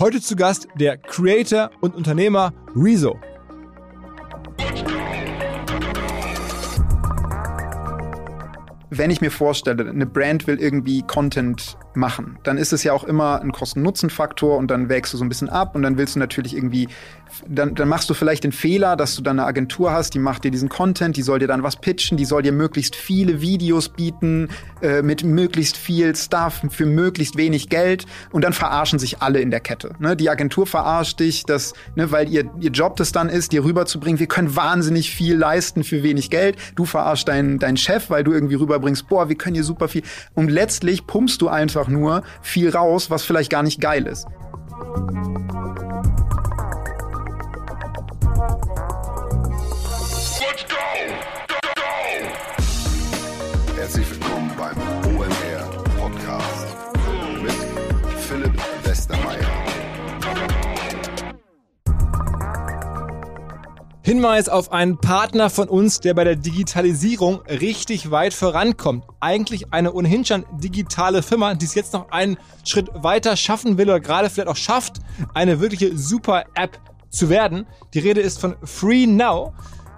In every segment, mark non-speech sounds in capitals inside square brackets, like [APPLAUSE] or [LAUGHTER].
Heute zu Gast der Creator und Unternehmer Rezo. wenn ich mir vorstelle, eine Brand will irgendwie Content machen, dann ist es ja auch immer ein Kosten-Nutzen-Faktor und dann wägst du so ein bisschen ab und dann willst du natürlich irgendwie, dann, dann machst du vielleicht den Fehler, dass du dann eine Agentur hast, die macht dir diesen Content, die soll dir dann was pitchen, die soll dir möglichst viele Videos bieten, äh, mit möglichst viel Stuff für möglichst wenig Geld und dann verarschen sich alle in der Kette. Ne? Die Agentur verarscht dich, dass, ne, weil ihr, ihr Job das dann ist, dir rüberzubringen, wir können wahnsinnig viel leisten für wenig Geld. Du verarschst deinen, deinen Chef, weil du irgendwie rüberbringst, boah, wir können hier super viel. Und letztlich pumpst du einfach nur viel raus, was vielleicht gar nicht geil ist. Hinweis auf einen Partner von uns, der bei der Digitalisierung richtig weit vorankommt. Eigentlich eine ohnehin schon digitale Firma, die es jetzt noch einen Schritt weiter schaffen will oder gerade vielleicht auch schafft, eine wirkliche super App zu werden. Die Rede ist von Free Now.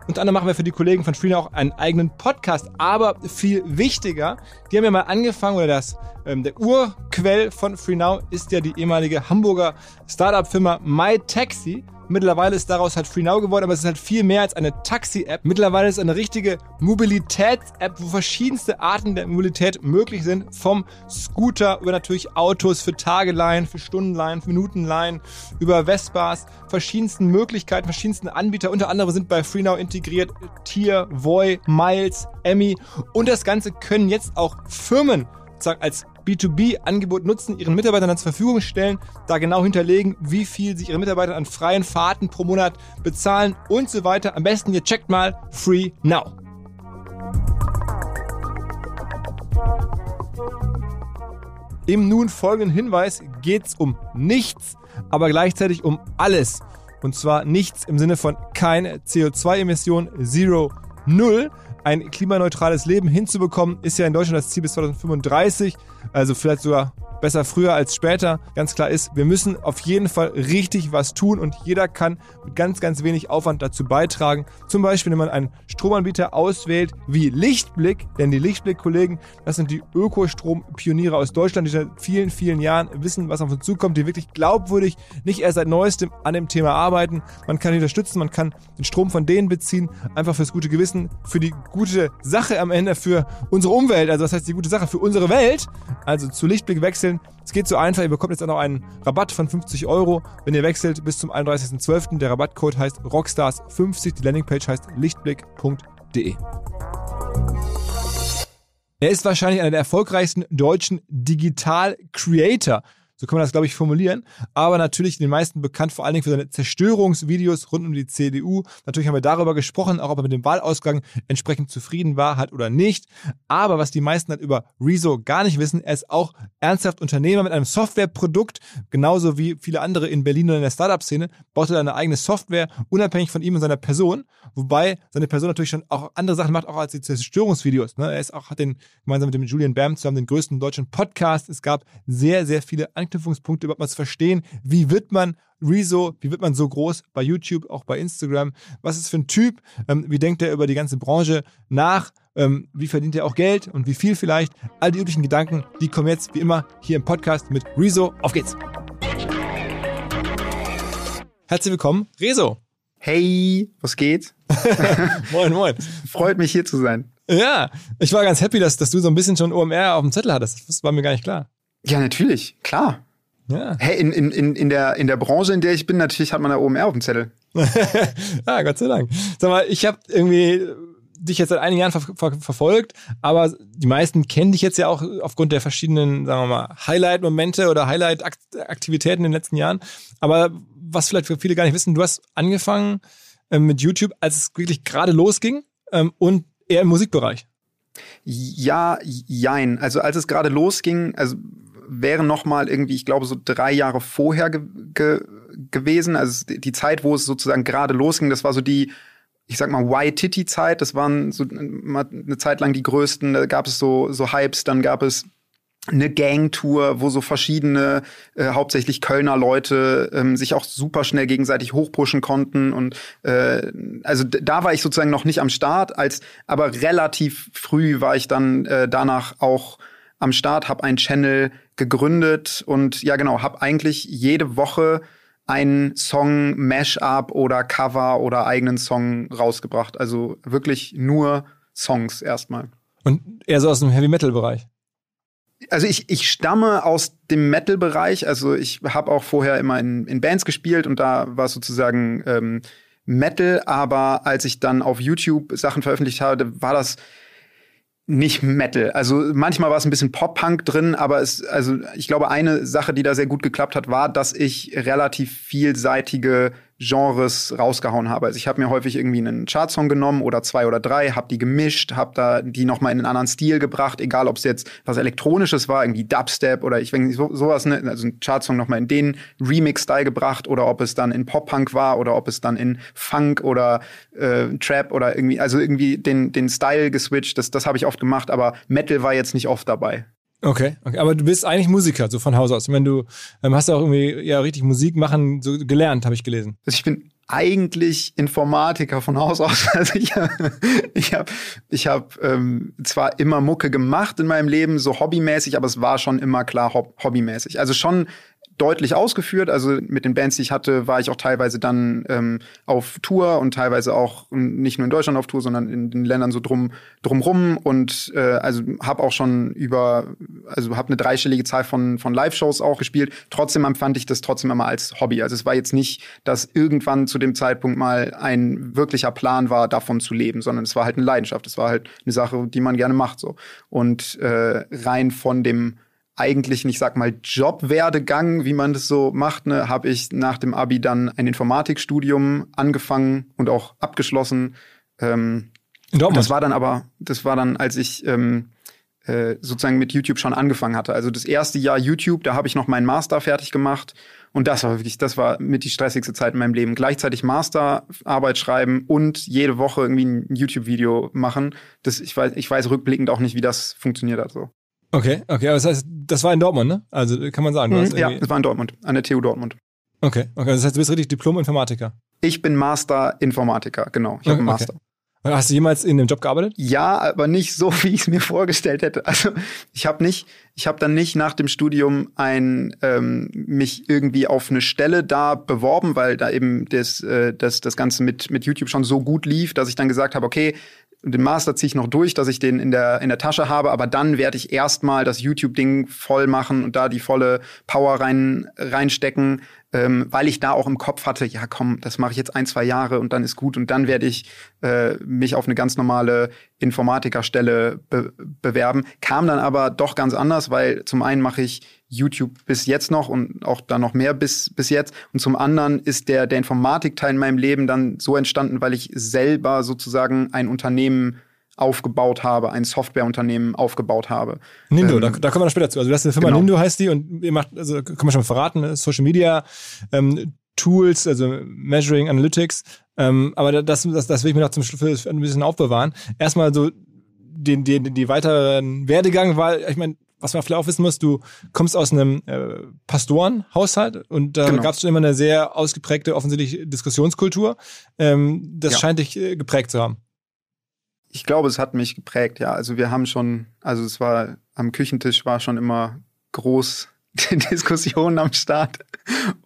Unter anderem machen wir für die Kollegen von Freener auch einen eigenen Podcast. Aber viel wichtiger, die haben ja mal angefangen, oder das, ähm, der Urquell von FreeNow ist ja die ehemalige Hamburger Startup-Firma MyTaxi. Mittlerweile ist daraus halt FreeNow geworden, aber es ist halt viel mehr als eine Taxi-App. Mittlerweile ist es eine richtige Mobilitäts-App, wo verschiedenste Arten der Mobilität möglich sind. Vom Scooter über natürlich Autos für Tageleihen, für Stundenleihen, für Minutenleihen, über Vespas, verschiedensten Möglichkeiten, verschiedensten Anbieter. Unter anderem sind bei FreeNow integriert Tier, Voy, Miles, Emmy und das Ganze können jetzt auch Firmen sozusagen als B2B-Angebot nutzen, ihren Mitarbeitern dann zur Verfügung stellen, da genau hinterlegen, wie viel sich ihre Mitarbeiter an freien Fahrten pro Monat bezahlen und so weiter. Am besten ihr checkt mal Free Now. Im nun folgenden Hinweis geht es um nichts, aber gleichzeitig um alles. Und zwar nichts im Sinne von kein CO2-Emission, Zero, Null, ein klimaneutrales Leben hinzubekommen, ist ja in Deutschland das Ziel bis 2035. Also vielleicht sogar besser früher als später. Ganz klar ist, wir müssen auf jeden Fall richtig was tun und jeder kann mit ganz, ganz wenig Aufwand dazu beitragen. Zum Beispiel, wenn man einen Stromanbieter auswählt wie Lichtblick, denn die Lichtblick-Kollegen, das sind die Ökostrom-Pioniere aus Deutschland, die seit vielen, vielen Jahren wissen, was auf uns zukommt, die wirklich glaubwürdig nicht erst seit neuestem an dem Thema arbeiten. Man kann unterstützen, man kann den Strom von denen beziehen, einfach fürs gute Gewissen, für die gute Sache am Ende, für unsere Umwelt, also das heißt die gute Sache für unsere Welt. Also zu Lichtblick wechseln wechseln. Es geht so einfach, ihr bekommt jetzt auch noch einen Rabatt von 50 Euro, wenn ihr wechselt bis zum 31.12. Der Rabattcode heißt Rockstars50, die Landingpage heißt lichtblick.de. Er ist wahrscheinlich einer der erfolgreichsten deutschen Digital-Creator. So kann man das, glaube ich, formulieren. Aber natürlich den meisten bekannt vor allen Dingen für seine Zerstörungsvideos rund um die CDU. Natürlich haben wir darüber gesprochen, auch ob er mit dem Wahlausgang entsprechend zufrieden war, hat oder nicht. Aber was die meisten halt über Rezo gar nicht wissen, er ist auch ernsthaft Unternehmer mit einem Softwareprodukt, genauso wie viele andere in Berlin oder in der Startup-Szene, baut er eine eigene Software, unabhängig von ihm und seiner Person. Wobei seine Person natürlich schon auch andere Sachen macht, auch als die Zerstörungsvideos. Ne? Er ist auch, hat den, gemeinsam mit dem Julian Bam zusammen den größten deutschen Podcast. Es gab sehr, sehr viele Anknüpfungspunkte Anknüpfungspunkte überhaupt mal zu verstehen, wie wird man Rezo, wie wird man so groß bei YouTube, auch bei Instagram, was ist für ein Typ, ähm, wie denkt er über die ganze Branche nach, ähm, wie verdient er auch Geld und wie viel vielleicht. All die üblichen Gedanken, die kommen jetzt wie immer hier im Podcast mit Rezo. Auf geht's! Herzlich willkommen, Rezo. Hey, was geht? [LAUGHS] moin, moin. Freut mich hier zu sein. Ja, ich war ganz happy, dass, dass du so ein bisschen schon OMR auf dem Zettel hattest. Das war mir gar nicht klar. Ja, natürlich, klar. Ja. Hey, in, in, in, in, der, in der Branche, in der ich bin, natürlich hat man da OMR auf dem Zettel. [LAUGHS] ah, Gott sei Dank. Sag mal, ich habe irgendwie dich jetzt seit einigen Jahren ver ver verfolgt, aber die meisten kennen dich jetzt ja auch aufgrund der verschiedenen, sagen wir mal, Highlight-Momente oder Highlight-Aktivitäten in den letzten Jahren. Aber was vielleicht für viele gar nicht wissen, du hast angefangen äh, mit YouTube, als es wirklich gerade losging ähm, und eher im Musikbereich. Ja, jein. Also als es gerade losging, also wäre noch mal irgendwie, ich glaube, so drei Jahre vorher ge ge gewesen. Also die Zeit, wo es sozusagen gerade losging, das war so die, ich sag mal, Y-Titty-Zeit. Das waren so eine Zeit lang die größten. Da gab es so, so Hypes, dann gab es eine Gangtour, wo so verschiedene, äh, hauptsächlich Kölner Leute ähm, sich auch super schnell gegenseitig hochpushen konnten. Und äh, also da war ich sozusagen noch nicht am Start, als aber relativ früh war ich dann äh, danach auch am Start, habe einen Channel gegründet und ja genau, habe eigentlich jede Woche einen Song, Mashup oder Cover oder eigenen Song rausgebracht. Also wirklich nur Songs erstmal. Und eher so aus dem Heavy Metal Bereich also ich, ich stamme aus dem Metal-Bereich. Also ich habe auch vorher immer in, in Bands gespielt und da war sozusagen ähm, Metal. Aber als ich dann auf YouTube Sachen veröffentlicht habe, war das nicht Metal. Also manchmal war es ein bisschen Pop-Punk drin, aber es, also ich glaube, eine Sache, die da sehr gut geklappt hat, war, dass ich relativ vielseitige Genres rausgehauen habe. Also ich habe mir häufig irgendwie einen Chartsong genommen oder zwei oder drei, habe die gemischt, habe da die noch mal in einen anderen Stil gebracht, egal ob es jetzt was elektronisches war, irgendwie Dubstep oder ich weiß so, sowas, ne? also ein Chartsong noch mal in den Remix-Style gebracht oder ob es dann in Pop-Punk war oder ob es dann in Funk oder äh, Trap oder irgendwie, also irgendwie den den Style geswitcht. Das das habe ich oft gemacht, aber Metal war jetzt nicht oft dabei. Okay, okay, aber du bist eigentlich Musiker, so von Haus aus. Meine, du ähm, hast auch irgendwie ja richtig Musik machen so gelernt, habe ich gelesen. Also ich bin eigentlich Informatiker von Haus aus. [LAUGHS] Also ich, ich habe ich hab, ähm, zwar immer Mucke gemacht in meinem Leben, so hobbymäßig, aber es war schon immer klar hob hobbymäßig. Also schon deutlich ausgeführt. Also mit den Bands, die ich hatte, war ich auch teilweise dann ähm, auf Tour und teilweise auch nicht nur in Deutschland auf Tour, sondern in den Ländern so drum drumrum und äh, also habe auch schon über also habe eine dreistellige Zahl von von Live-Shows auch gespielt. Trotzdem empfand ich das trotzdem immer als Hobby. Also es war jetzt nicht, dass irgendwann zu dem Zeitpunkt mal ein wirklicher Plan war, davon zu leben, sondern es war halt eine Leidenschaft. Es war halt eine Sache, die man gerne macht so und äh, rein von dem eigentlichen, ich sag mal, Jobwerdegang, wie man das so macht, ne, habe ich nach dem Abi dann ein Informatikstudium angefangen und auch abgeschlossen. Ähm, In Dortmund. Das war dann aber, das war dann, als ich ähm, äh, sozusagen mit YouTube schon angefangen hatte. Also das erste Jahr YouTube, da habe ich noch meinen Master fertig gemacht. Und das war wirklich, das war mit die stressigste Zeit in meinem Leben. Gleichzeitig Masterarbeit schreiben und jede Woche irgendwie ein YouTube-Video machen. Das, ich weiß, ich weiß rückblickend auch nicht, wie das funktioniert hat so. Okay, okay, aber das heißt, das war in Dortmund, ne? Also kann man sagen. Mhm, ja, das war in Dortmund, an der TU Dortmund. Okay, okay, das heißt, du bist richtig Diplom-Informatiker. Ich bin Master-Informatiker, genau. Ich habe einen Master. Okay. Hast du jemals in dem Job gearbeitet? Ja, aber nicht so, [LAUGHS] wie ich es mir vorgestellt hätte. Also ich habe nicht, ich habe dann nicht nach dem Studium ein ähm, mich irgendwie auf eine Stelle da beworben, weil da eben das, äh, das, das Ganze mit mit YouTube schon so gut lief, dass ich dann gesagt habe, okay, den Master ziehe ich noch durch, dass ich den in der, in der Tasche habe, aber dann werde ich erstmal das YouTube-Ding voll machen und da die volle Power rein, reinstecken, ähm, weil ich da auch im Kopf hatte, ja komm, das mache ich jetzt ein, zwei Jahre und dann ist gut und dann werde ich äh, mich auf eine ganz normale Informatikerstelle be bewerben. Kam dann aber doch ganz anders, weil zum einen mache ich YouTube bis jetzt noch und auch da noch mehr bis, bis jetzt. Und zum anderen ist der, der Informatikteil in meinem Leben dann so entstanden, weil ich selber sozusagen ein Unternehmen aufgebaut habe, ein Softwareunternehmen aufgebaut habe. Nindo, ähm, da, da kommen wir noch später zu. Also das ist eine Firma genau. Nindo heißt die und ihr macht, also kann man schon verraten, ne? Social Media ähm, Tools, also Measuring Analytics. Ähm, aber das, das, das will ich mir noch zum Schluss ein bisschen aufbewahren. Erstmal so den, den, die weiteren Werdegang, weil ich meine, was man vielleicht auch wissen muss, du kommst aus einem äh, Pastorenhaushalt und da genau. gab es schon immer eine sehr ausgeprägte, offensichtlich Diskussionskultur. Ähm, das ja. scheint dich äh, geprägt zu haben. Ich glaube, es hat mich geprägt, ja. Also wir haben schon, also es war am Küchentisch war schon immer groß [LAUGHS] die Diskussionen am Start.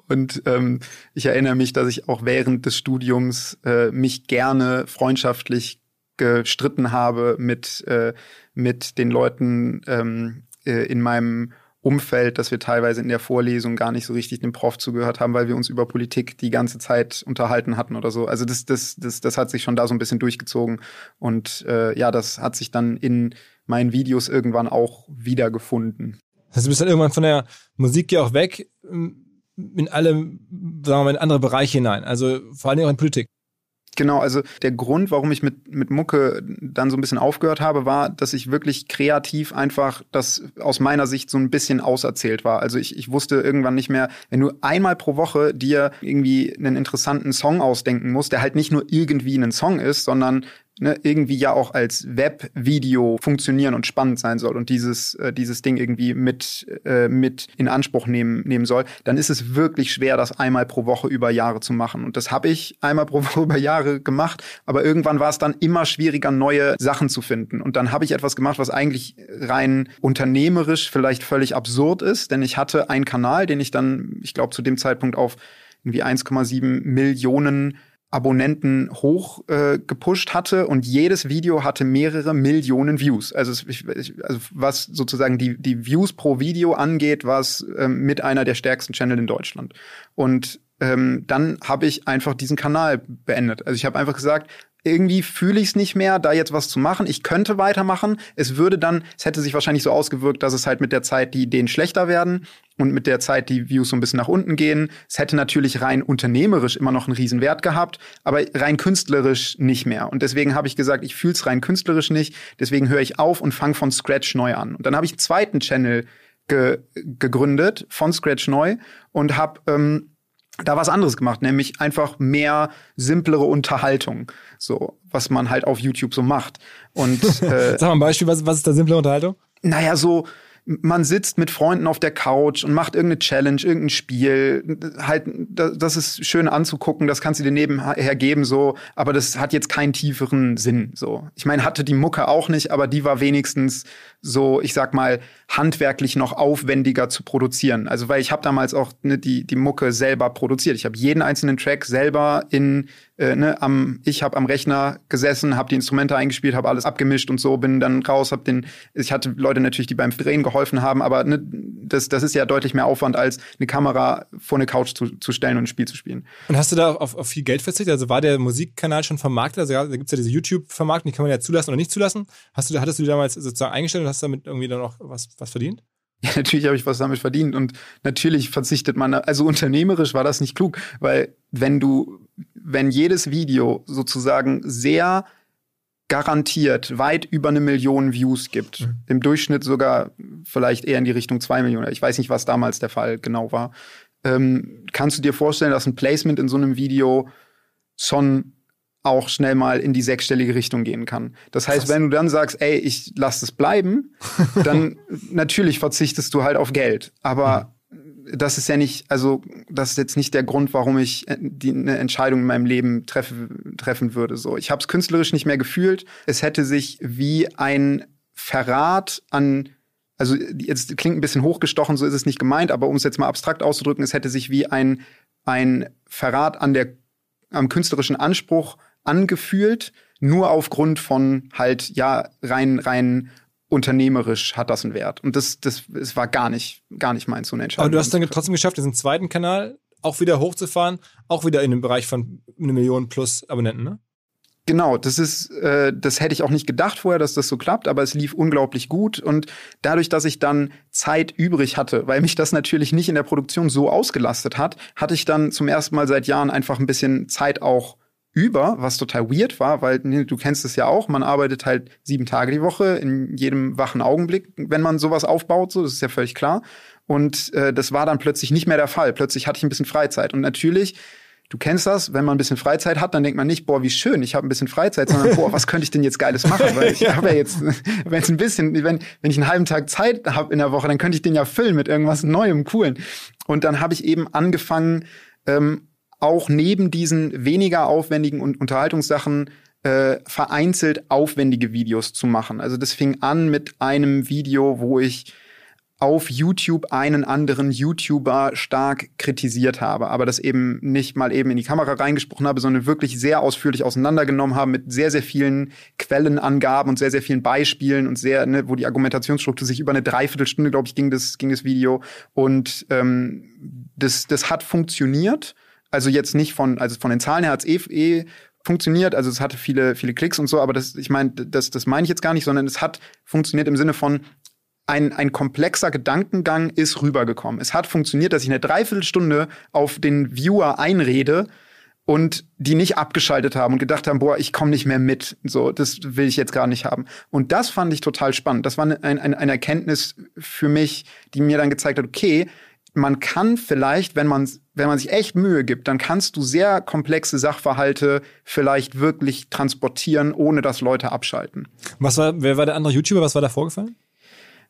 Und ähm, ich erinnere mich, dass ich auch während des Studiums äh, mich gerne freundschaftlich gestritten habe mit, äh, mit den Leuten ähm, äh, in meinem Umfeld, dass wir teilweise in der Vorlesung gar nicht so richtig dem Prof zugehört haben, weil wir uns über Politik die ganze Zeit unterhalten hatten oder so. Also das, das, das, das hat sich schon da so ein bisschen durchgezogen. Und äh, ja, das hat sich dann in meinen Videos irgendwann auch wiedergefunden. Also du bist dann irgendwann von der Musik ja auch weg in alle, sagen wir mal, in andere Bereiche hinein. Also vor allem auch in Politik. Genau, also der Grund, warum ich mit, mit Mucke dann so ein bisschen aufgehört habe, war, dass ich wirklich kreativ einfach das aus meiner Sicht so ein bisschen auserzählt war. Also ich, ich wusste irgendwann nicht mehr, wenn du einmal pro Woche dir irgendwie einen interessanten Song ausdenken musst, der halt nicht nur irgendwie ein Song ist, sondern ne, irgendwie ja auch als Webvideo funktionieren und spannend sein soll und dieses, äh, dieses Ding irgendwie mit, äh, mit in Anspruch nehmen, nehmen soll, dann ist es wirklich schwer, das einmal pro Woche über Jahre zu machen. Und das habe ich einmal pro [LAUGHS] Woche über Jahre gemacht, aber irgendwann war es dann immer schwieriger, neue Sachen zu finden. Und dann habe ich etwas gemacht, was eigentlich rein unternehmerisch vielleicht völlig absurd ist, denn ich hatte einen Kanal, den ich dann, ich glaube, zu dem Zeitpunkt auf irgendwie 1,7 Millionen Abonnenten hoch äh, hatte und jedes Video hatte mehrere Millionen Views. Also, ich, also was sozusagen die, die Views pro Video angeht, war es ähm, mit einer der stärksten Channel in Deutschland. Und ähm, dann habe ich einfach diesen Kanal beendet. Also ich habe einfach gesagt, irgendwie fühle ich es nicht mehr, da jetzt was zu machen. Ich könnte weitermachen. Es würde dann, es hätte sich wahrscheinlich so ausgewirkt, dass es halt mit der Zeit die Ideen schlechter werden und mit der Zeit die Views so ein bisschen nach unten gehen. Es hätte natürlich rein unternehmerisch immer noch einen riesen Wert gehabt, aber rein künstlerisch nicht mehr. Und deswegen habe ich gesagt, ich fühle es rein künstlerisch nicht. Deswegen höre ich auf und fange von Scratch neu an. Und dann habe ich einen zweiten Channel ge gegründet, von Scratch neu und habe ähm, da was anderes gemacht, nämlich einfach mehr simplere Unterhaltung, so was man halt auf YouTube so macht. Und [LAUGHS] äh, sag mal ein Beispiel, was, was ist da simple Unterhaltung? Naja, so man sitzt mit Freunden auf der Couch und macht irgendeine Challenge, irgendein Spiel. Halt, das ist schön anzugucken, das kannst du dir nebenher geben, so, aber das hat jetzt keinen tieferen Sinn. So. Ich meine, hatte die Mucke auch nicht, aber die war wenigstens so, ich sag mal, handwerklich noch aufwendiger zu produzieren. Also, weil ich habe damals auch ne, die, die Mucke selber produziert. Ich habe jeden einzelnen Track selber in äh, ne, am, ich habe am Rechner gesessen, habe die Instrumente eingespielt, habe alles abgemischt und so, bin dann raus, habe den, ich hatte Leute natürlich, die beim Drehen geholfen haben, aber ne, das, das ist ja deutlich mehr Aufwand, als eine Kamera vor eine Couch zu, zu stellen und ein Spiel zu spielen. Und hast du da auf, auf viel Geld verzichtet? Also war der Musikkanal schon vermarktet? Also da gibt's ja diese YouTube-Vermarktung, die kann man ja zulassen oder nicht zulassen. Hast du, hattest du die damals sozusagen eingestellt und hast damit irgendwie dann auch was, was verdient? [LAUGHS] Ja, natürlich habe ich was damit verdient und natürlich verzichtet man, also unternehmerisch war das nicht klug, weil wenn du, wenn jedes Video sozusagen sehr garantiert weit über eine Million Views gibt, mhm. im Durchschnitt sogar vielleicht eher in die Richtung zwei Millionen, ich weiß nicht, was damals der Fall genau war, ähm, kannst du dir vorstellen, dass ein Placement in so einem Video schon auch schnell mal in die sechsstellige Richtung gehen kann. Das heißt, Krass. wenn du dann sagst, ey, ich lass es bleiben, [LAUGHS] dann natürlich verzichtest du halt auf Geld. Aber mhm. Das ist ja nicht, also das ist jetzt nicht der Grund, warum ich äh, die, eine Entscheidung in meinem Leben treffe, treffen würde. So, ich habe es künstlerisch nicht mehr gefühlt. Es hätte sich wie ein Verrat an also jetzt klingt ein bisschen hochgestochen, so ist es nicht gemeint, aber um es jetzt mal abstrakt auszudrücken, es hätte sich wie ein, ein Verrat an der, am künstlerischen Anspruch angefühlt, nur aufgrund von halt, ja, rein, rein unternehmerisch hat das einen Wert. Und das, das, das war gar nicht, gar nicht mein so eine Entscheidung. Aber du hast dann trotzdem geschafft, diesen zweiten Kanal auch wieder hochzufahren, auch wieder in dem Bereich von eine Million plus Abonnenten, ne? Genau, das ist, äh, das hätte ich auch nicht gedacht vorher, dass das so klappt, aber es lief unglaublich gut und dadurch, dass ich dann Zeit übrig hatte, weil mich das natürlich nicht in der Produktion so ausgelastet hat, hatte ich dann zum ersten Mal seit Jahren einfach ein bisschen Zeit auch über, was total weird war, weil du kennst es ja auch, man arbeitet halt sieben Tage die Woche in jedem wachen Augenblick, wenn man sowas aufbaut, so, das ist ja völlig klar. Und äh, das war dann plötzlich nicht mehr der Fall. Plötzlich hatte ich ein bisschen Freizeit. Und natürlich, du kennst das, wenn man ein bisschen Freizeit hat, dann denkt man nicht, boah, wie schön, ich habe ein bisschen Freizeit, sondern boah, was könnte ich denn jetzt Geiles machen? Weil ich [LAUGHS] habe ja jetzt, wenn es ein bisschen, wenn, wenn ich einen halben Tag Zeit habe in der Woche, dann könnte ich den ja füllen mit irgendwas Neuem, Coolen. Und dann habe ich eben angefangen, ähm, auch neben diesen weniger aufwendigen Unterhaltungssachen äh, vereinzelt aufwendige Videos zu machen. Also das fing an mit einem Video, wo ich auf YouTube einen anderen YouTuber stark kritisiert habe, aber das eben nicht mal eben in die Kamera reingesprochen habe, sondern wirklich sehr ausführlich auseinandergenommen habe mit sehr, sehr vielen Quellenangaben und sehr, sehr vielen Beispielen und sehr, ne, wo die Argumentationsstruktur sich über eine Dreiviertelstunde, glaube ich, ging das, ging das Video. Und ähm, das, das hat funktioniert also jetzt nicht von, also von den Zahlen her hat es eh, eh funktioniert, also es hatte viele, viele Klicks und so, aber das, ich meine, das, das meine ich jetzt gar nicht, sondern es hat funktioniert im Sinne von, ein, ein komplexer Gedankengang ist rübergekommen. Es hat funktioniert, dass ich eine Dreiviertelstunde auf den Viewer einrede und die nicht abgeschaltet haben und gedacht haben, boah, ich komme nicht mehr mit. So, das will ich jetzt gar nicht haben. Und das fand ich total spannend. Das war ein, ein, eine Erkenntnis für mich, die mir dann gezeigt hat, okay, man kann vielleicht, wenn man, wenn man sich echt Mühe gibt, dann kannst du sehr komplexe Sachverhalte vielleicht wirklich transportieren, ohne dass Leute abschalten. Was war, wer war der andere YouTuber? Was war da vorgefallen?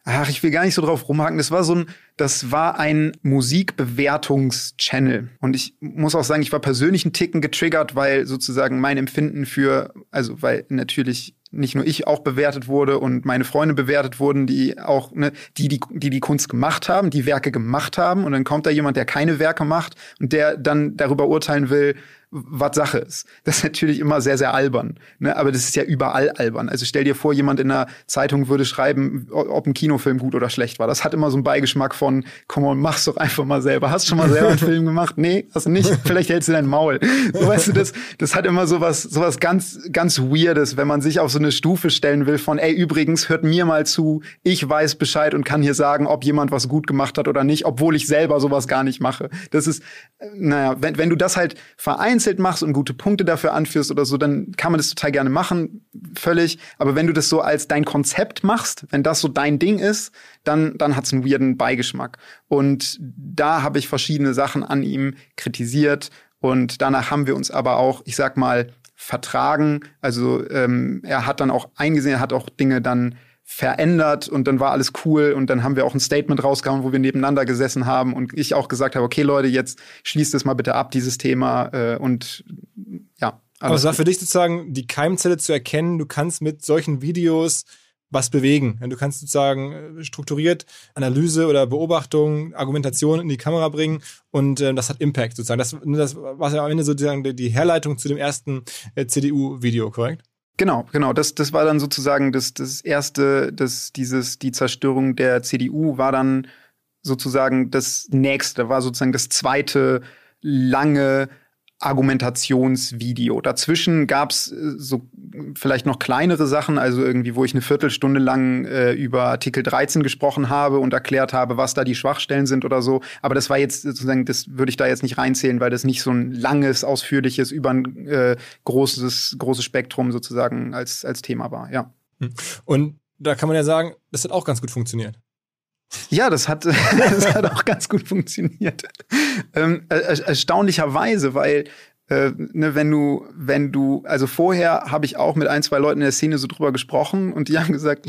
Ach, ich will gar nicht so drauf rumhaken. Das war so ein, das war ein Musikbewertungs-Channel. Und ich muss auch sagen, ich war persönlich einen Ticken getriggert, weil sozusagen mein Empfinden für, also weil natürlich nicht nur ich auch bewertet wurde und meine Freunde bewertet wurden, die auch, ne, die, die, die die Kunst gemacht haben, die Werke gemacht haben. Und dann kommt da jemand, der keine Werke macht und der dann darüber urteilen will, was Sache ist. Das ist natürlich immer sehr, sehr albern. Ne? Aber das ist ja überall albern. Also stell dir vor, jemand in einer Zeitung würde schreiben, ob ein Kinofilm gut oder schlecht war. Das hat immer so einen Beigeschmack von, komm on, mach's doch einfach mal selber. Hast du schon mal selber einen Film gemacht? Nee, hast du nicht? Vielleicht hältst du dein Maul. So, weißt du, das, das hat immer so was, ganz, ganz Weirdes, wenn man sich auf so eine Stufe stellen will von, ey, übrigens, hört mir mal zu, ich weiß Bescheid und kann hier sagen, ob jemand was gut gemacht hat oder nicht, obwohl ich selber sowas gar nicht mache. Das ist, naja, wenn, wenn du das halt vereinst, vereinzelt machst und gute Punkte dafür anführst oder so, dann kann man das total gerne machen, völlig. Aber wenn du das so als dein Konzept machst, wenn das so dein Ding ist, dann, dann hat es einen weirden Beigeschmack. Und da habe ich verschiedene Sachen an ihm kritisiert. Und danach haben wir uns aber auch, ich sag mal, vertragen. Also ähm, er hat dann auch eingesehen, er hat auch Dinge dann verändert und dann war alles cool und dann haben wir auch ein Statement rausgehauen, wo wir nebeneinander gesessen haben und ich auch gesagt habe, okay Leute, jetzt schließt es mal bitte ab, dieses Thema äh, und ja. Aber es war für dich sozusagen die Keimzelle zu erkennen, du kannst mit solchen Videos was bewegen. Du kannst sozusagen äh, strukturiert Analyse oder Beobachtung, Argumentation in die Kamera bringen und äh, das hat Impact sozusagen. Das, das war ja am Ende sozusagen die Herleitung zu dem ersten äh, CDU-Video, korrekt? Genau, genau. Das, das war dann sozusagen das, das erste, das, dieses, die Zerstörung der CDU war dann sozusagen das nächste, war sozusagen das zweite lange Argumentationsvideo. Dazwischen gab's äh, so vielleicht noch kleinere Sachen, also irgendwie, wo ich eine Viertelstunde lang äh, über Artikel 13 gesprochen habe und erklärt habe, was da die Schwachstellen sind oder so. Aber das war jetzt sozusagen, das würde ich da jetzt nicht reinzählen, weil das nicht so ein langes, ausführliches, über ein äh, großes, großes Spektrum sozusagen als, als Thema war, ja. Hm. Und da kann man ja sagen, das hat auch ganz gut funktioniert. Ja, das hat, [LAUGHS] das hat auch ganz gut funktioniert. Ähm, erstaunlicherweise, weil äh, ne, wenn du, wenn du, also vorher habe ich auch mit ein, zwei Leuten in der Szene so drüber gesprochen und die haben gesagt,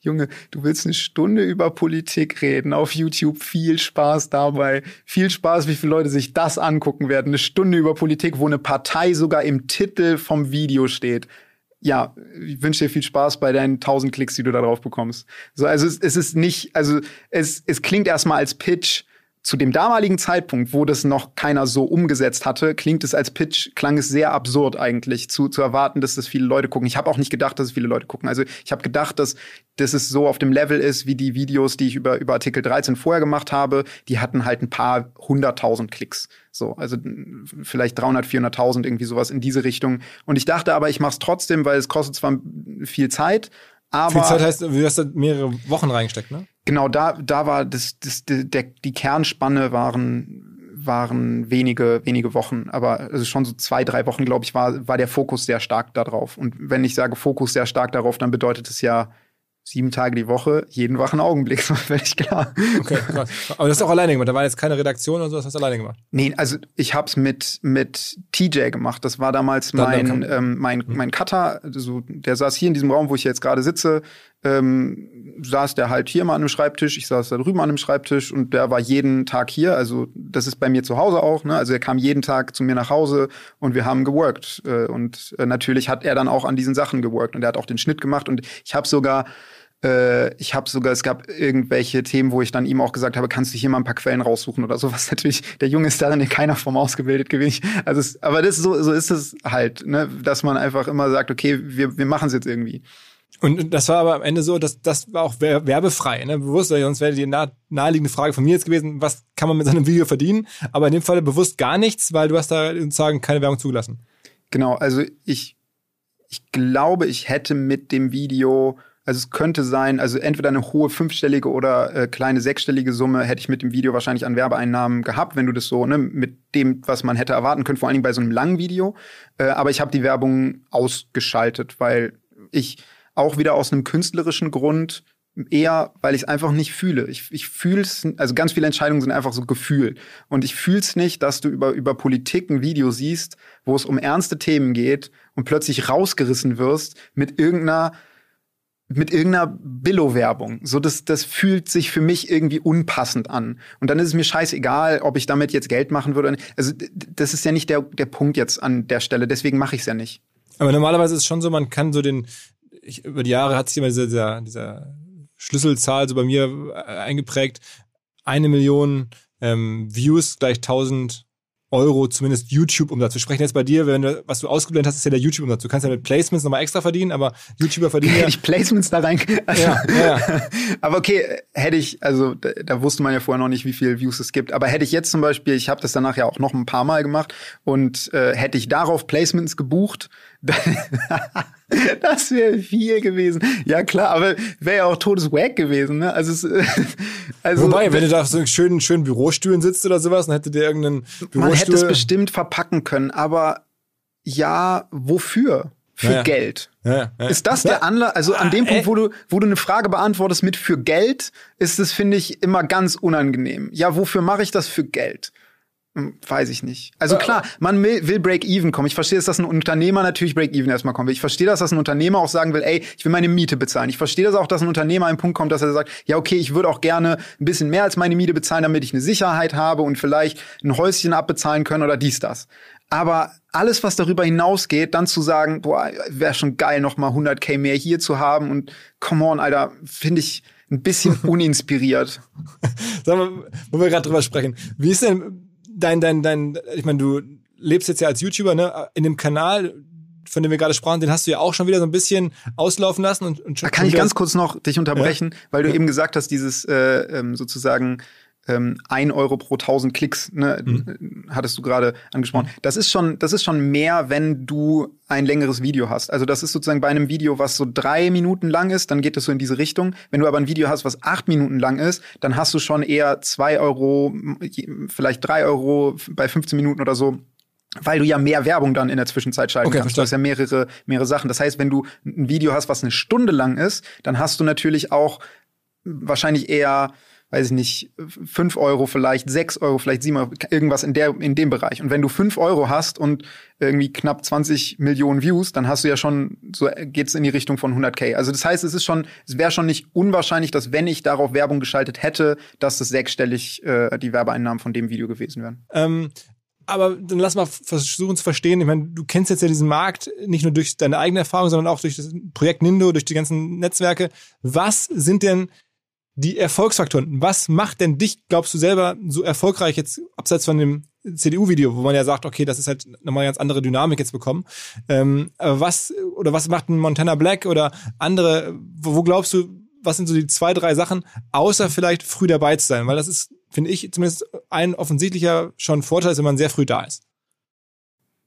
Junge, du willst eine Stunde über Politik reden auf YouTube, viel Spaß dabei, viel Spaß, wie viele Leute sich das angucken werden, eine Stunde über Politik, wo eine Partei sogar im Titel vom Video steht ja, ich wünsche dir viel Spaß bei deinen 1000 Klicks, die du da drauf bekommst. So, also es, es ist nicht, also es, es klingt erstmal als Pitch, zu dem damaligen Zeitpunkt, wo das noch keiner so umgesetzt hatte, klingt es als Pitch, klang es sehr absurd eigentlich, zu, zu erwarten, dass das viele Leute gucken. Ich habe auch nicht gedacht, dass es viele Leute gucken. Also ich habe gedacht, dass, dass es so auf dem Level ist, wie die Videos, die ich über, über Artikel 13 vorher gemacht habe. Die hatten halt ein paar hunderttausend Klicks. So, also vielleicht 300, 400.000, irgendwie sowas in diese Richtung. Und ich dachte aber, ich mache es trotzdem, weil es kostet zwar viel Zeit, aber. Viel Zeit heißt, du hast da mehrere Wochen reingesteckt, ne? Genau, da, da war das, das, der, die Kernspanne waren, waren wenige, wenige Wochen, aber also schon so zwei, drei Wochen, glaube ich, war, war der Fokus sehr stark darauf. Und wenn ich sage Fokus sehr stark darauf, dann bedeutet es ja, sieben Tage die Woche, jeden wachen Augenblick, [LAUGHS] war völlig klar. Okay, krass. Aber das du auch alleine gemacht. Da war jetzt keine Redaktion oder so, das hast du alleine gemacht. Nee, also ich hab's mit, mit TJ gemacht. Das war damals mein, ähm, mein, mhm. mein Cutter. Also, der saß hier in diesem Raum, wo ich jetzt gerade sitze. Ähm, saß der halt hier mal an einem Schreibtisch, ich saß da drüben an einem Schreibtisch und der war jeden Tag hier. Also das ist bei mir zu Hause auch. Ne? Also er kam jeden Tag zu mir nach Hause und wir haben geworkt. Äh, und äh, natürlich hat er dann auch an diesen Sachen geworkt und er hat auch den Schnitt gemacht und ich habe sogar äh, ich habe sogar, es gab irgendwelche Themen, wo ich dann ihm auch gesagt habe, kannst du hier mal ein paar Quellen raussuchen oder sowas. [LAUGHS] Natürlich, der Junge ist darin in keiner Form ausgebildet gewesen. Also, es, aber das so, so ist es halt, ne? dass man einfach immer sagt, okay, wir, wir machen es jetzt irgendwie. Und das war aber am Ende so, dass das war auch werbefrei, ne? Bewusst, sonst wäre die nah, naheliegende Frage von mir jetzt gewesen, was kann man mit so einem Video verdienen? Aber in dem Fall bewusst gar nichts, weil du hast da sozusagen keine Werbung zugelassen. Genau, also ich, ich glaube, ich hätte mit dem Video also es könnte sein, also entweder eine hohe fünfstellige oder äh, kleine sechsstellige Summe hätte ich mit dem Video wahrscheinlich an Werbeeinnahmen gehabt, wenn du das so, ne, mit dem, was man hätte erwarten können, vor allen Dingen bei so einem langen Video. Äh, aber ich habe die Werbung ausgeschaltet, weil ich auch wieder aus einem künstlerischen Grund eher, weil ich es einfach nicht fühle. Ich, ich fühle es, also ganz viele Entscheidungen sind einfach so Gefühl. Und ich fühle es nicht, dass du über, über Politik ein Video siehst, wo es um ernste Themen geht und plötzlich rausgerissen wirst mit irgendeiner mit irgendeiner Billo-Werbung. So, das, das fühlt sich für mich irgendwie unpassend an. Und dann ist es mir scheißegal, ob ich damit jetzt Geld machen würde. Also, das ist ja nicht der, der Punkt jetzt an der Stelle. Deswegen mache ich es ja nicht. Aber normalerweise ist es schon so, man kann so den, ich, über die Jahre hat sich immer dieser, dieser, dieser Schlüsselzahl so bei mir äh, eingeprägt. Eine Million ähm, Views gleich 1000 Euro zumindest YouTube-Umsatz. Wir sprechen jetzt bei dir, wenn du, was du ausgeblendet hast, ist ja der YouTube-Umsatz. Du kannst ja mit Placements nochmal extra verdienen, aber YouTuber verdienen ja. ich Placements da rein. Also, ja, ja. [LAUGHS] aber okay, hätte ich, also da, da, wusste man ja vorher noch nicht, wie viele Views es gibt. Aber hätte ich jetzt zum Beispiel, ich habe das danach ja auch noch ein paar Mal gemacht und äh, hätte ich darauf Placements gebucht, [LAUGHS] das wäre viel gewesen. Ja, klar, aber wäre ja auch totes Wack gewesen, ne? Also, es, [LAUGHS] also Wobei, wenn du da so in schönen, schönen Bürostühlen sitzt oder sowas, dann hätte der irgendeinen Bürostuhl. Man hätte es bestimmt verpacken können, aber ja, wofür? Für ja, Geld. Ja, ja. Ist das der Anlass? Also an dem ah, Punkt, wo du, wo du eine Frage beantwortest mit für Geld, ist es, finde ich, immer ganz unangenehm. Ja, wofür mache ich das für Geld? Hm, weiß ich nicht. Also klar, man will, will Break-Even kommen. Ich verstehe, dass ein Unternehmer natürlich Break-Even erstmal kommen will. Ich verstehe, dass das ein Unternehmer auch sagen will, ey, ich will meine Miete bezahlen. Ich verstehe das auch, dass ein Unternehmer an einen Punkt kommt, dass er sagt, ja, okay, ich würde auch gerne ein bisschen mehr als meine Miete bezahlen, damit ich eine Sicherheit habe und vielleicht ein Häuschen abbezahlen können oder dies, das. Aber alles, was darüber hinausgeht, dann zu sagen, boah, wäre schon geil, noch mal 100k mehr hier zu haben und come on, Alter, finde ich ein bisschen [LAUGHS] uninspiriert. Sag mal, wo wir gerade drüber sprechen. Wie ist denn dein, dein, dein, ich meine, du lebst jetzt ja als YouTuber, ne? In dem Kanal, von dem wir gerade sprachen, den hast du ja auch schon wieder so ein bisschen auslaufen lassen und, und schon. Da kann ich ganz kurz noch dich unterbrechen, ja? weil du ja. eben gesagt hast, dieses äh, ähm, sozusagen ähm, 1 Euro pro 1000 Klicks, ne, mhm. hattest du gerade angesprochen. Das ist schon, das ist schon mehr, wenn du ein längeres Video hast. Also das ist sozusagen bei einem Video, was so drei Minuten lang ist, dann geht es so in diese Richtung. Wenn du aber ein Video hast, was acht Minuten lang ist, dann hast du schon eher zwei Euro, vielleicht drei Euro bei 15 Minuten oder so weil du ja mehr Werbung dann in der Zwischenzeit schalten okay, kannst. Du hast ja mehrere, mehrere Sachen. Das heißt, wenn du ein Video hast, was eine Stunde lang ist, dann hast du natürlich auch wahrscheinlich eher weiß ich nicht, fünf Euro vielleicht, sechs Euro, vielleicht sieben Euro, irgendwas in, der, in dem Bereich. Und wenn du fünf Euro hast und irgendwie knapp 20 Millionen Views, dann hast du ja schon, so geht's in die Richtung von 100k. Also das heißt, es ist schon, es wäre schon nicht unwahrscheinlich, dass wenn ich darauf Werbung geschaltet hätte, dass das sechsstellig äh, die Werbeeinnahmen von dem Video gewesen wären. Ähm aber dann lass mal versuchen zu verstehen. Ich meine, du kennst jetzt ja diesen Markt nicht nur durch deine eigene Erfahrung, sondern auch durch das Projekt Nindo, durch die ganzen Netzwerke. Was sind denn die Erfolgsfaktoren. Was macht denn dich, glaubst du selber, so erfolgreich jetzt abseits von dem CDU-Video, wo man ja sagt, okay, das ist halt nochmal eine ganz andere Dynamik jetzt bekommen. Ähm, aber was, oder was macht ein Montana Black oder andere, wo, wo glaubst du, was sind so die zwei, drei Sachen, außer vielleicht früh dabei zu sein? Weil das ist, finde ich, zumindest ein offensichtlicher schon Vorteil, wenn man sehr früh da ist.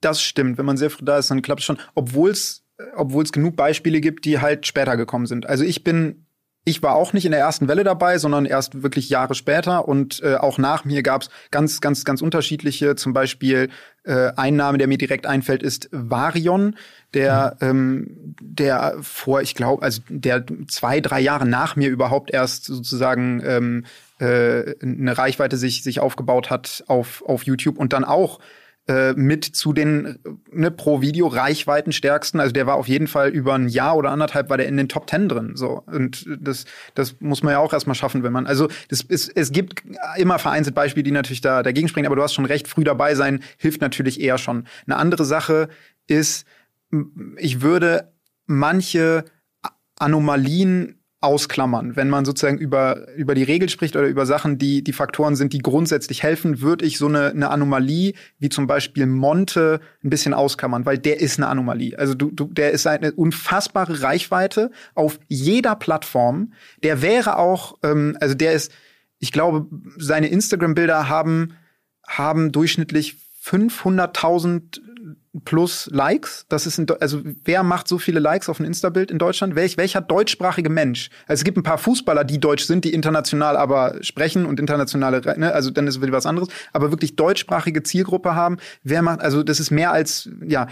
Das stimmt. Wenn man sehr früh da ist, dann klappt es schon, obwohl es obwohl es genug Beispiele gibt, die halt später gekommen sind. Also ich bin ich war auch nicht in der ersten Welle dabei, sondern erst wirklich Jahre später. Und äh, auch nach mir gab es ganz, ganz, ganz unterschiedliche. Zum Beispiel äh, ein Name, der mir direkt einfällt, ist Varion, der, mhm. ähm, der vor, ich glaube, also der zwei, drei Jahre nach mir überhaupt erst sozusagen ähm, äh, eine Reichweite sich, sich aufgebaut hat auf, auf YouTube und dann auch äh, mit zu den ne, pro Video Reichweiten stärksten. Also der war auf jeden Fall über ein Jahr oder anderthalb war der in den Top Ten drin. So und das das muss man ja auch erstmal schaffen, wenn man also das ist, es gibt immer vereinzelt Beispiele, die natürlich da dagegen springen. Aber du hast schon recht, früh dabei sein hilft natürlich eher schon. Eine andere Sache ist, ich würde manche Anomalien ausklammern. Wenn man sozusagen über, über die Regel spricht oder über Sachen, die, die Faktoren sind, die grundsätzlich helfen, würde ich so eine, eine Anomalie wie zum Beispiel Monte ein bisschen ausklammern, weil der ist eine Anomalie. Also du, du, der ist eine unfassbare Reichweite auf jeder Plattform. Der wäre auch, ähm, also der ist, ich glaube, seine Instagram-Bilder haben, haben durchschnittlich 500.000 plus Likes. Das ist ein, also wer macht so viele Likes auf ein Insta-Bild in Deutschland? Welch, welcher deutschsprachige Mensch? Also es gibt ein paar Fußballer, die deutsch sind, die international aber sprechen und internationale, ne, also dann ist es wieder was anderes. Aber wirklich deutschsprachige Zielgruppe haben. Wer macht? Also das ist mehr als ja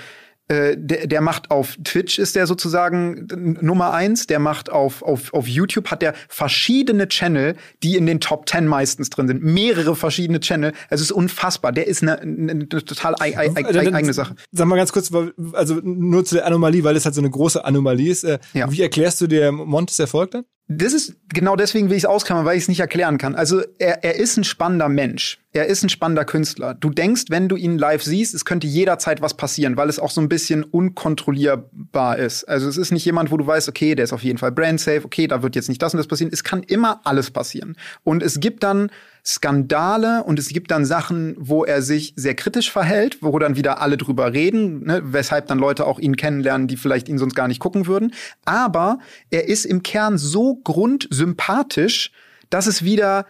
äh, der, der macht auf Twitch ist der sozusagen Nummer eins, der macht auf, auf, auf YouTube hat der verschiedene Channel, die in den Top Ten meistens drin sind. Mehrere verschiedene Channel. Es ist unfassbar. Der ist eine, eine total ei, ei, ei, eigene Sache. Sag mal ganz kurz, also nur zu der Anomalie, weil es halt so eine große Anomalie ist. Äh, ja. Wie erklärst du dir Montes Erfolg dann? Das ist genau deswegen, wie ich es ausklammern, weil ich es nicht erklären kann. Also er, er ist ein spannender Mensch. Er ist ein spannender Künstler. Du denkst, wenn du ihn live siehst, es könnte jederzeit was passieren, weil es auch so ein bisschen unkontrollierbar ist. Also es ist nicht jemand, wo du weißt, okay, der ist auf jeden Fall brand safe, okay, da wird jetzt nicht das und das passieren. Es kann immer alles passieren. Und es gibt dann Skandale und es gibt dann Sachen, wo er sich sehr kritisch verhält, wo dann wieder alle drüber reden, ne, weshalb dann Leute auch ihn kennenlernen, die vielleicht ihn sonst gar nicht gucken würden. Aber er ist im Kern so grundsympathisch, dass es wieder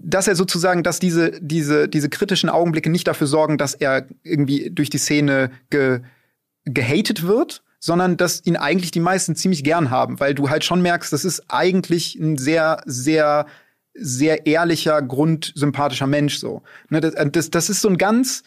dass er sozusagen, dass diese, diese, diese kritischen Augenblicke nicht dafür sorgen, dass er irgendwie durch die Szene ge, gehatet wird, sondern dass ihn eigentlich die meisten ziemlich gern haben, weil du halt schon merkst, das ist eigentlich ein sehr, sehr sehr ehrlicher, grundsympathischer Mensch so. Ne, das, das, das ist so ein ganz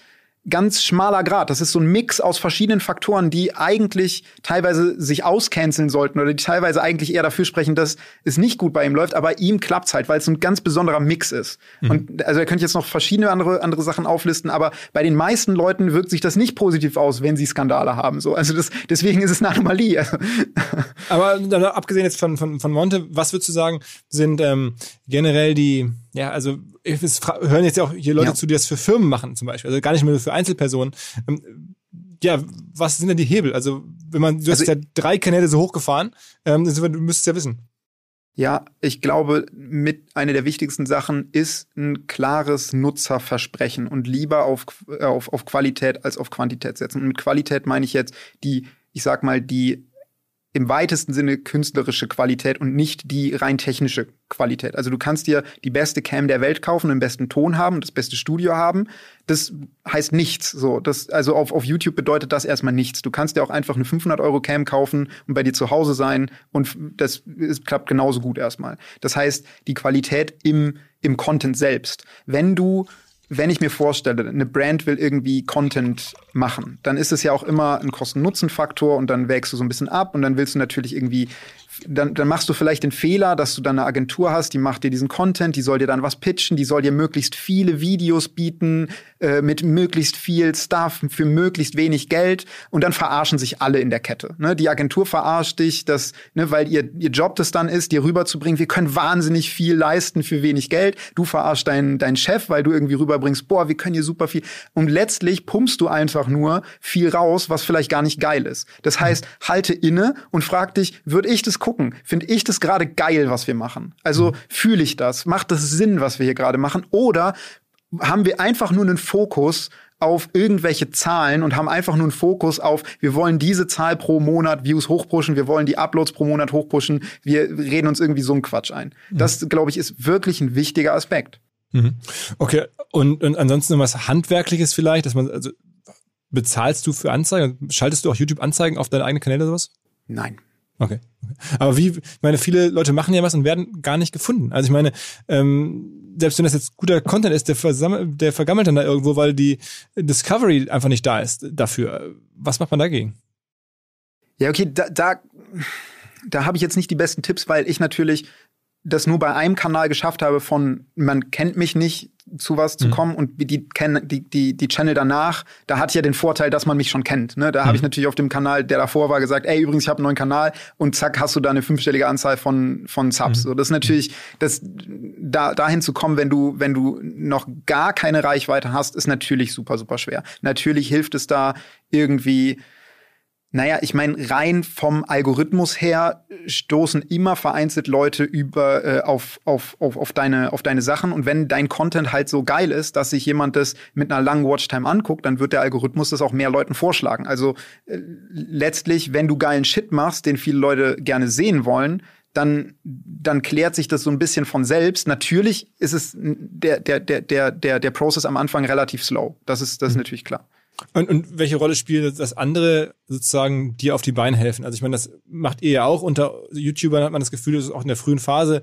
ganz schmaler Grad. Das ist so ein Mix aus verschiedenen Faktoren, die eigentlich teilweise sich auscanceln sollten oder die teilweise eigentlich eher dafür sprechen, dass es nicht gut bei ihm läuft, aber ihm klappt's halt, weil es ein ganz besonderer Mix ist. Mhm. Und also er könnte jetzt noch verschiedene andere andere Sachen auflisten, aber bei den meisten Leuten wirkt sich das nicht positiv aus, wenn sie Skandale haben. So, also das, deswegen ist es eine Anomalie. aber abgesehen jetzt von von von Monte, was würdest du sagen, sind ähm, generell die ja, also es hören jetzt ja auch hier Leute ja. zu, die das für Firmen machen zum Beispiel, also gar nicht mehr für Einzelpersonen. Ähm, ja, was sind denn die Hebel? Also wenn man, du also hast ja drei Kanäle so hochgefahren, ähm, du müsstest ja wissen. Ja, ich glaube, mit einer der wichtigsten Sachen ist ein klares Nutzerversprechen und lieber auf, auf, auf Qualität als auf Quantität setzen. Und mit Qualität meine ich jetzt die, ich sag mal, die im weitesten Sinne künstlerische Qualität und nicht die rein technische Qualität. Also du kannst dir die beste Cam der Welt kaufen, den besten Ton haben, das beste Studio haben. Das heißt nichts. So, das, also auf, auf YouTube bedeutet das erstmal nichts. Du kannst dir auch einfach eine 500 Euro Cam kaufen und bei dir zu Hause sein und das, das klappt genauso gut erstmal. Das heißt, die Qualität im, im Content selbst. Wenn du wenn ich mir vorstelle, eine Brand will irgendwie Content machen, dann ist es ja auch immer ein Kosten-Nutzen-Faktor und dann wägst du so ein bisschen ab und dann willst du natürlich irgendwie dann, dann machst du vielleicht den Fehler, dass du dann eine Agentur hast, die macht dir diesen Content, die soll dir dann was pitchen, die soll dir möglichst viele Videos bieten, äh, mit möglichst viel Stuff für möglichst wenig Geld und dann verarschen sich alle in der Kette. Ne? Die Agentur verarscht dich, dass, ne, weil ihr, ihr Job das dann ist, dir rüberzubringen, wir können wahnsinnig viel leisten für wenig Geld. Du verarschst deinen, deinen Chef, weil du irgendwie rüberbringst, boah, wir können hier super viel. Und letztlich pumpst du einfach nur viel raus, was vielleicht gar nicht geil ist. Das heißt, halte inne und frag dich, würde ich das gucken? Finde ich das gerade geil, was wir machen? Also mhm. fühle ich das? Macht das Sinn, was wir hier gerade machen? Oder haben wir einfach nur einen Fokus auf irgendwelche Zahlen und haben einfach nur einen Fokus auf, wir wollen diese Zahl pro Monat Views hochpushen, wir wollen die Uploads pro Monat hochpushen, wir reden uns irgendwie so einen Quatsch ein. Mhm. Das, glaube ich, ist wirklich ein wichtiger Aspekt. Mhm. Okay, und, und ansonsten noch was Handwerkliches vielleicht, dass man, also bezahlst du für Anzeigen? Schaltest du auch YouTube-Anzeigen auf deine eigenen Kanäle oder sowas? Nein. Okay. Aber wie, ich meine, viele Leute machen ja was und werden gar nicht gefunden. Also ich meine, ähm, selbst wenn das jetzt guter Content ist, der, versammelt, der vergammelt dann da irgendwo, weil die Discovery einfach nicht da ist dafür. Was macht man dagegen? Ja, okay, da, da, da habe ich jetzt nicht die besten Tipps, weil ich natürlich das nur bei einem Kanal geschafft habe von man kennt mich nicht zu was zu mhm. kommen und die die die die Channel danach, da hatte ich ja den Vorteil, dass man mich schon kennt, ne? Da mhm. habe ich natürlich auf dem Kanal, der davor war, gesagt, ey, übrigens, ich habe einen neuen Kanal und zack, hast du da eine fünfstellige Anzahl von von Subs. Mhm. So, das ist natürlich das da dahin zu kommen, wenn du wenn du noch gar keine Reichweite hast, ist natürlich super super schwer. Natürlich hilft es da irgendwie naja, ich meine, rein vom Algorithmus her stoßen immer vereinzelt Leute über äh, auf, auf, auf, auf, deine, auf deine Sachen. Und wenn dein Content halt so geil ist, dass sich jemand das mit einer langen Watchtime anguckt, dann wird der Algorithmus das auch mehr Leuten vorschlagen. Also äh, letztlich, wenn du geilen Shit machst, den viele Leute gerne sehen wollen, dann, dann klärt sich das so ein bisschen von selbst. Natürlich ist es der, der, der, der, der, der Prozess am Anfang relativ slow. Das ist, das ist mhm. natürlich klar. Und, und welche Rolle spielt das andere sozusagen dir auf die Beine helfen? Also ich meine, das macht ihr ja auch. Unter YouTubern hat man das Gefühl, das ist auch in der frühen Phase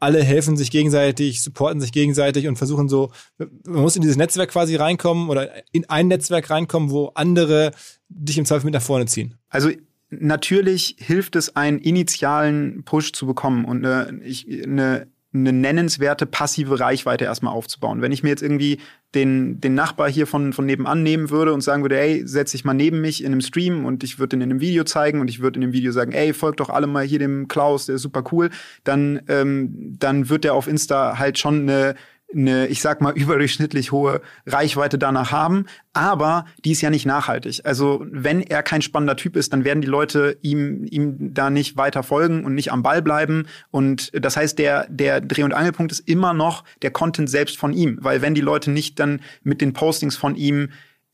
alle helfen sich gegenseitig, supporten sich gegenseitig und versuchen so, man muss in dieses Netzwerk quasi reinkommen oder in ein Netzwerk reinkommen, wo andere dich im Zweifel mit nach vorne ziehen. Also natürlich hilft es, einen initialen Push zu bekommen und eine, ich, eine eine nennenswerte passive Reichweite erstmal aufzubauen. Wenn ich mir jetzt irgendwie den, den Nachbar hier von, von nebenan nehmen würde und sagen würde, ey, setz dich mal neben mich in einem Stream und ich würde ihn in einem Video zeigen und ich würde in dem Video sagen, ey, folgt doch alle mal hier dem Klaus, der ist super cool, dann, ähm, dann wird der auf Insta halt schon eine, eine, ich sag mal, [LAUGHS] überdurchschnittlich hohe Reichweite danach haben, aber die ist ja nicht nachhaltig. Also wenn er kein spannender Typ ist, dann werden die Leute ihm, ihm da nicht weiter folgen und nicht am Ball bleiben. Und das heißt, der, der Dreh- und Angelpunkt ist immer noch der Content selbst von ihm. Weil wenn die Leute nicht dann mit den Postings von ihm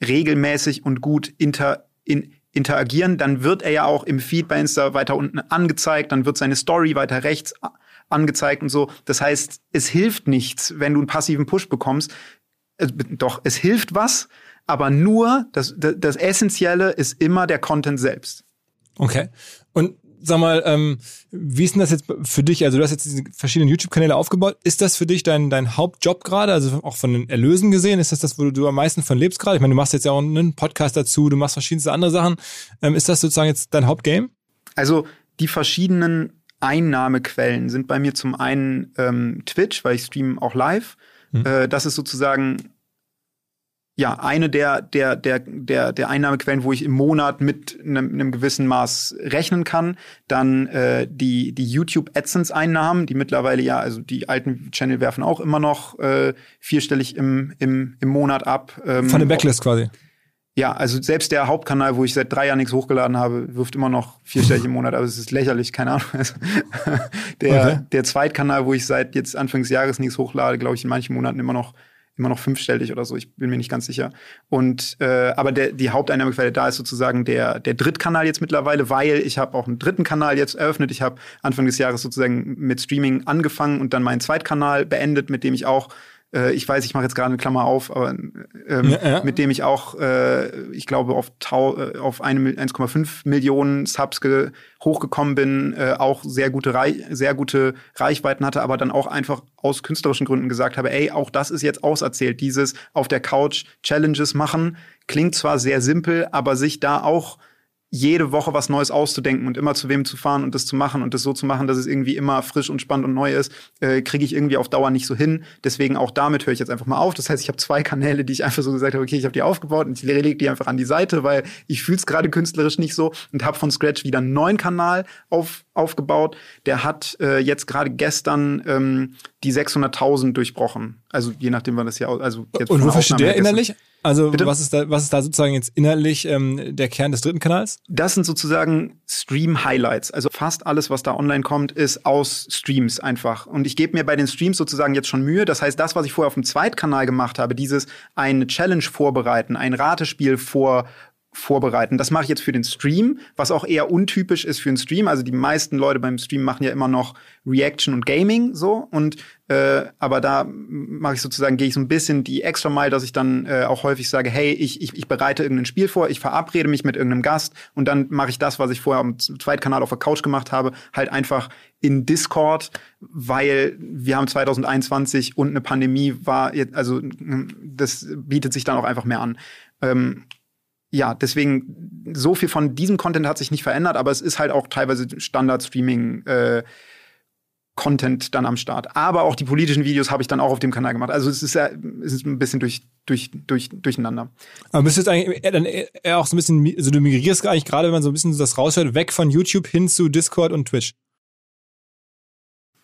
regelmäßig und gut inter, in, interagieren, dann wird er ja auch im Feed bei Insta weiter unten angezeigt, dann wird seine Story weiter rechts angezeigt und so. Das heißt, es hilft nichts, wenn du einen passiven Push bekommst. Äh, doch, es hilft was, aber nur das, das, das Essentielle ist immer der Content selbst. Okay. Und sag mal, ähm, wie ist denn das jetzt für dich? Also du hast jetzt diese verschiedenen YouTube-Kanäle aufgebaut. Ist das für dich dein, dein Hauptjob gerade? Also auch von den Erlösen gesehen? Ist das das, wo du am meisten von lebst gerade? Ich meine, du machst jetzt ja auch einen Podcast dazu, du machst verschiedenste andere Sachen. Ähm, ist das sozusagen jetzt dein Hauptgame? Also die verschiedenen Einnahmequellen sind bei mir zum einen ähm, Twitch, weil ich streame auch live. Mhm. Äh, das ist sozusagen ja eine der der der der der Einnahmequellen, wo ich im Monat mit einem, einem gewissen Maß rechnen kann. Dann äh, die die YouTube AdSense Einnahmen, die mittlerweile ja also die alten Channel werfen auch immer noch äh, vierstellig im im im Monat ab. Ähm, Von dem Backlist quasi. Ja, also selbst der Hauptkanal, wo ich seit drei Jahren nichts hochgeladen habe, wirft immer noch vierstellig im Monat, aber es ist lächerlich, keine Ahnung. Also, [LAUGHS] der, okay. der Zweitkanal, wo ich seit jetzt Anfang des Jahres nichts hochlade, glaube ich, in manchen Monaten immer noch immer noch fünfstellig oder so, ich bin mir nicht ganz sicher. Und äh, aber der, die Haupteinnahmequelle da ist sozusagen der der Drittkanal jetzt mittlerweile, weil ich habe auch einen dritten Kanal jetzt eröffnet. Ich habe Anfang des Jahres sozusagen mit Streaming angefangen und dann meinen Zweitkanal beendet, mit dem ich auch äh, ich weiß, ich mache jetzt gerade eine Klammer auf, aber ähm, ja, ja. mit dem ich auch, äh, ich glaube, auf, äh, auf 1,5 Millionen Subs hochgekommen bin, äh, auch sehr gute, sehr gute Reichweiten hatte, aber dann auch einfach aus künstlerischen Gründen gesagt habe, ey, auch das ist jetzt auserzählt. Dieses auf der Couch Challenges machen klingt zwar sehr simpel, aber sich da auch jede Woche was Neues auszudenken und immer zu wem zu fahren und das zu machen und das so zu machen, dass es irgendwie immer frisch und spannend und neu ist, äh, kriege ich irgendwie auf Dauer nicht so hin. Deswegen auch damit höre ich jetzt einfach mal auf. Das heißt, ich habe zwei Kanäle, die ich einfach so gesagt habe, okay, ich habe die aufgebaut und ich lege die einfach an die Seite, weil ich fühle es gerade künstlerisch nicht so und habe von Scratch wieder einen neuen Kanal auf, aufgebaut. Der hat äh, jetzt gerade gestern ähm, die 600.000 durchbrochen. Also je nachdem, wann das hier also jetzt Und wofür steht der innerlich? Also was ist da was ist da sozusagen jetzt innerlich ähm, der Kern des dritten Kanals? Das sind sozusagen Stream Highlights. Also fast alles, was da online kommt, ist aus Streams einfach. Und ich gebe mir bei den Streams sozusagen jetzt schon Mühe. Das heißt, das, was ich vorher auf dem Zweitkanal gemacht habe, dieses eine Challenge vorbereiten, ein Ratespiel vor vorbereiten. Das mache ich jetzt für den Stream, was auch eher untypisch ist für einen Stream. Also die meisten Leute beim Stream machen ja immer noch Reaction und Gaming so und äh, aber da mache ich sozusagen gehe ich so ein bisschen die extra Mile, dass ich dann äh, auch häufig sage, hey, ich, ich, ich bereite irgendein Spiel vor, ich verabrede mich mit irgendeinem Gast und dann mache ich das, was ich vorher am Zweitkanal auf der Couch gemacht habe, halt einfach in Discord, weil wir haben 2021 und eine Pandemie war, also das bietet sich dann auch einfach mehr an. Ähm, ja, deswegen, so viel von diesem Content hat sich nicht verändert, aber es ist halt auch teilweise Standard-Streaming. Äh, Content dann am Start. Aber auch die politischen Videos habe ich dann auch auf dem Kanal gemacht. Also es ist, ja, es ist ein bisschen durch, durch, durch, durcheinander. Aber bist du jetzt eigentlich eher, dann eher auch so ein bisschen, also du migrierst eigentlich gerade, wenn man so ein bisschen das raushört, weg von YouTube hin zu Discord und Twitch?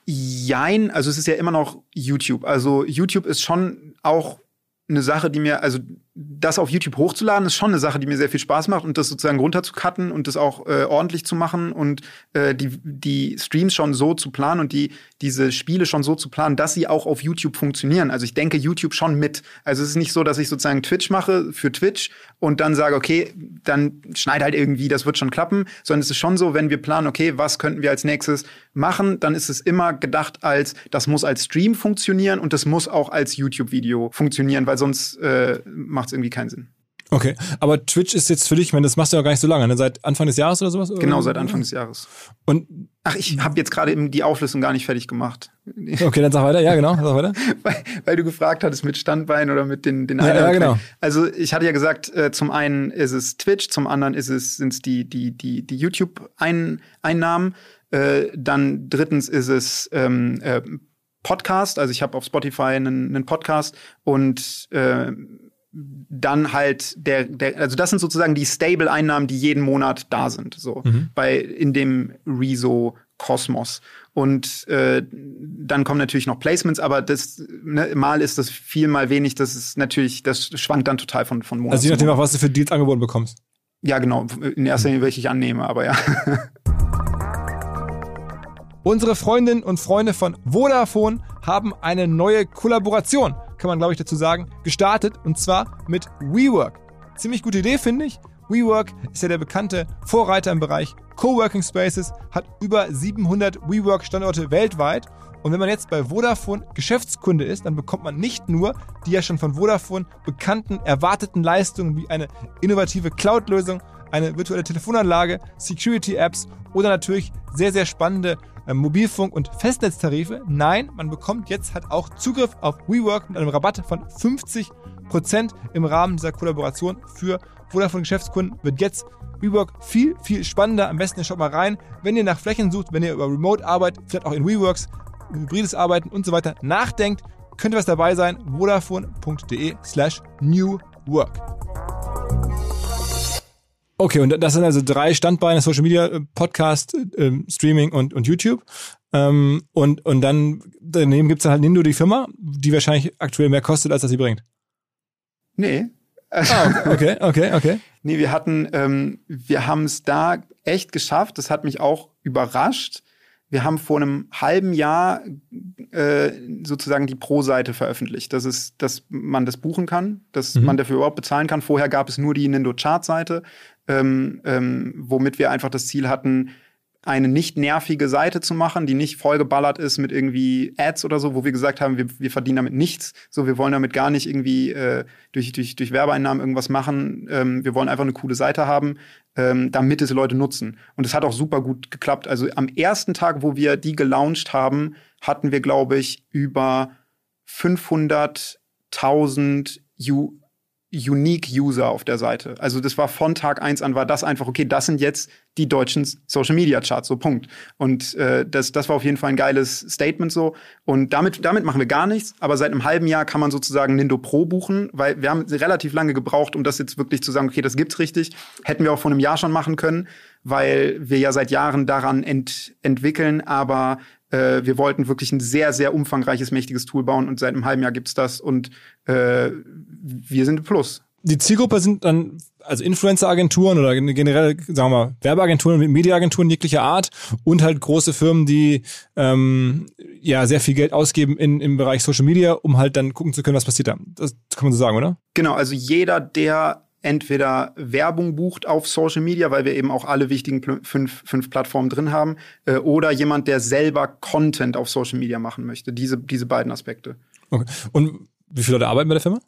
Jein, also es ist ja immer noch YouTube. Also YouTube ist schon auch eine Sache, die mir, also das auf YouTube hochzuladen, ist schon eine Sache, die mir sehr viel Spaß macht und das sozusagen runterzucutten und das auch äh, ordentlich zu machen und äh, die, die Streams schon so zu planen und die, diese Spiele schon so zu planen, dass sie auch auf YouTube funktionieren. Also ich denke YouTube schon mit. Also es ist nicht so, dass ich sozusagen Twitch mache für Twitch und dann sage, okay, dann schneid halt irgendwie, das wird schon klappen, sondern es ist schon so, wenn wir planen, okay, was könnten wir als nächstes machen, dann ist es immer gedacht als, das muss als Stream funktionieren und das muss auch als YouTube-Video funktionieren, weil sonst äh, macht es irgendwie keinen Sinn. Okay, aber Twitch ist jetzt für dich, ich meine, das machst du ja gar nicht so lange, ne? seit Anfang des Jahres oder sowas? Genau, seit Anfang des Jahres. Und Ach, ich habe jetzt gerade eben die Auflösung gar nicht fertig gemacht. [LAUGHS] Okay, dann sag weiter. Ja, genau, sag weiter. weil, weil du gefragt hattest mit Standbein oder mit den den ja, ja, genau. Also ich hatte ja gesagt, äh, zum einen ist es Twitch, zum anderen ist es sind es die die die die YouTube Einnahmen, äh, dann drittens ist es ähm, äh, Podcast. Also ich habe auf Spotify einen, einen Podcast und äh, dann halt der, der, also das sind sozusagen die Stable-Einnahmen, die jeden Monat da sind, so mhm. bei in dem Rezo-Kosmos. Und äh, dann kommen natürlich noch Placements, aber das ne, mal ist das viel, mal wenig. Das ist natürlich, das schwankt dann total von von Monat. Also je nachdem auch, was du für Deals angeboten bekommst. Ja, genau. In erster Linie, welche ich annehme, aber ja. [LAUGHS] Unsere Freundinnen und Freunde von Vodafone haben eine neue Kollaboration kann man glaube ich dazu sagen, gestartet und zwar mit WeWork. Ziemlich gute Idee, finde ich. WeWork ist ja der bekannte Vorreiter im Bereich Coworking Spaces, hat über 700 WeWork-Standorte weltweit. Und wenn man jetzt bei Vodafone Geschäftskunde ist, dann bekommt man nicht nur die ja schon von Vodafone bekannten erwarteten Leistungen wie eine innovative Cloud-Lösung, eine virtuelle Telefonanlage, Security-Apps oder natürlich sehr, sehr spannende äh, Mobilfunk- und Festnetztarife. Nein, man bekommt jetzt halt auch Zugriff auf WeWork mit einem Rabatt von 50% im Rahmen dieser Kollaboration für Vodafone Geschäftskunden wird jetzt WeWork viel, viel spannender. Am besten schaut mal rein, wenn ihr nach Flächen sucht, wenn ihr über Remote Arbeit, vielleicht auch in WeWorks, hybrides Arbeiten und so weiter nachdenkt, könnte was dabei sein. Vodafone.de slash New Work. Okay, und das sind also drei Standbeine, Social Media, äh, Podcast, äh, Streaming und, und YouTube. Ähm, und, und dann daneben gibt's dann halt Nindo, die Firma, die wahrscheinlich aktuell mehr kostet, als das sie bringt. Nee. Ah, okay, okay, okay. [LAUGHS] nee, wir hatten, ähm, wir haben es da echt geschafft. Das hat mich auch überrascht. Wir haben vor einem halben Jahr äh, sozusagen die Pro-Seite veröffentlicht. Das ist, dass man das buchen kann, dass mhm. man dafür überhaupt bezahlen kann. Vorher gab es nur die Nindo Chart-Seite ähm, ähm, womit wir einfach das Ziel hatten, eine nicht nervige Seite zu machen, die nicht vollgeballert ist mit irgendwie Ads oder so, wo wir gesagt haben, wir, wir verdienen damit nichts. So, wir wollen damit gar nicht irgendwie äh, durch, durch, durch Werbeeinnahmen irgendwas machen. Ähm, wir wollen einfach eine coole Seite haben, ähm, damit es Leute nutzen. Und es hat auch super gut geklappt. Also am ersten Tag, wo wir die gelauncht haben, hatten wir, glaube ich, über 500.000 Unique User auf der Seite. Also das war von Tag eins an, war das einfach, okay, das sind jetzt die deutschen Social Media Charts, so Punkt. Und äh, das, das war auf jeden Fall ein geiles Statement so. Und damit, damit machen wir gar nichts, aber seit einem halben Jahr kann man sozusagen Nindo Pro buchen, weil wir haben relativ lange gebraucht, um das jetzt wirklich zu sagen, okay, das gibt's richtig. Hätten wir auch vor einem Jahr schon machen können, weil wir ja seit Jahren daran ent, entwickeln, aber äh, wir wollten wirklich ein sehr, sehr umfangreiches, mächtiges Tool bauen und seit einem halben Jahr gibt's das und äh, wir sind Plus. Die Zielgruppe sind dann also Influencer-Agenturen oder generell, sagen wir mal, Werbeagenturen Mediaagenturen jeglicher Art und halt große Firmen, die ähm, ja sehr viel Geld ausgeben in, im Bereich Social Media, um halt dann gucken zu können, was passiert da. Das kann man so sagen, oder? Genau, also jeder, der entweder Werbung bucht auf Social Media, weil wir eben auch alle wichtigen fünf, fünf Plattformen drin haben, äh, oder jemand, der selber Content auf Social Media machen möchte. Diese, diese beiden Aspekte. Okay. Und wie viele Leute arbeiten bei der Firma?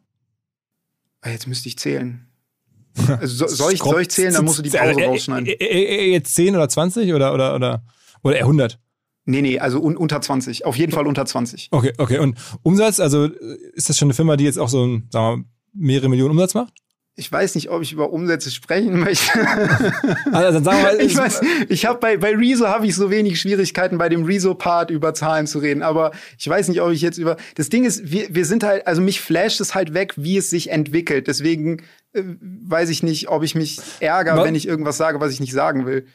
Ah, jetzt müsste ich zählen. Also soll, ich, soll ich zählen, dann musst du die Pause rausschneiden. Jetzt 10 oder 20 oder, oder, oder, oder eher 100? Nee, nee, also un unter 20. Auf jeden Fall unter 20. Okay, okay. Und Umsatz, also ist das schon eine Firma, die jetzt auch so, sagen wir mal, mehrere Millionen Umsatz macht? Ich weiß nicht, ob ich über Umsätze sprechen möchte. [LAUGHS] Also dann sagen wir ich weiß, ich habe bei bei Rezo habe ich so wenig Schwierigkeiten bei dem Rezo Part über Zahlen zu reden, aber ich weiß nicht, ob ich jetzt über Das Ding ist, wir wir sind halt also mich flasht es halt weg, wie es sich entwickelt. Deswegen äh, weiß ich nicht, ob ich mich ärgere, wenn ich irgendwas sage, was ich nicht sagen will.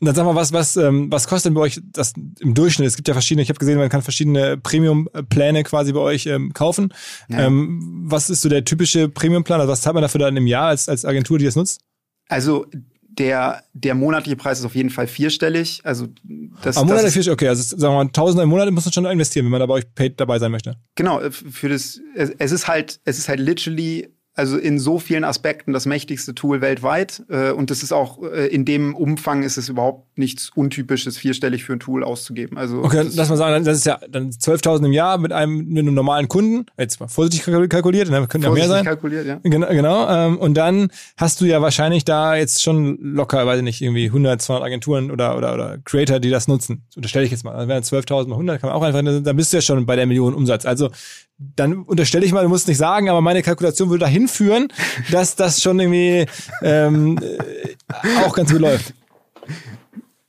Und dann sag mal, was, was, ähm, was kostet denn bei euch das im Durchschnitt? Es gibt ja verschiedene, ich habe gesehen, man kann verschiedene Premium-Pläne quasi bei euch ähm, kaufen. Ja. Ähm, was ist so der typische Premium-Plan? Also was zahlt man dafür dann im Jahr als, als Agentur, die das nutzt? Also der, der monatliche Preis ist auf jeden Fall vierstellig. Also das, Aber monatlich vierstellig, okay. Also sagen wir mal, Tausender im Monat muss man schon investieren, wenn man da bei euch paid dabei sein möchte. Genau, für das, es, es ist halt, es ist halt literally also in so vielen Aspekten das mächtigste Tool weltweit. Äh, und das ist auch äh, in dem Umfang ist es überhaupt nichts Untypisches, vierstellig für ein Tool auszugeben. Also okay, lass mal sagen, das ist ja dann 12.000 im Jahr mit einem, mit einem normalen Kunden. Jetzt mal vorsichtig kalkuliert, dann könnte ja mehr sein. kalkuliert, ja. Genau, genau. Ähm, und dann hast du ja wahrscheinlich da jetzt schon locker, weiß ich nicht, irgendwie 100, 200 Agenturen oder, oder, oder Creator, die das nutzen. Unterstelle ich jetzt mal. Also wären 12.000 mal 100, kann man auch einfach, dann bist du ja schon bei der Million Umsatz. Also dann unterstelle ich mal, du musst nicht sagen, aber meine Kalkulation würde dahin führen, [LAUGHS] dass das schon irgendwie ähm, äh, auch ganz gut läuft.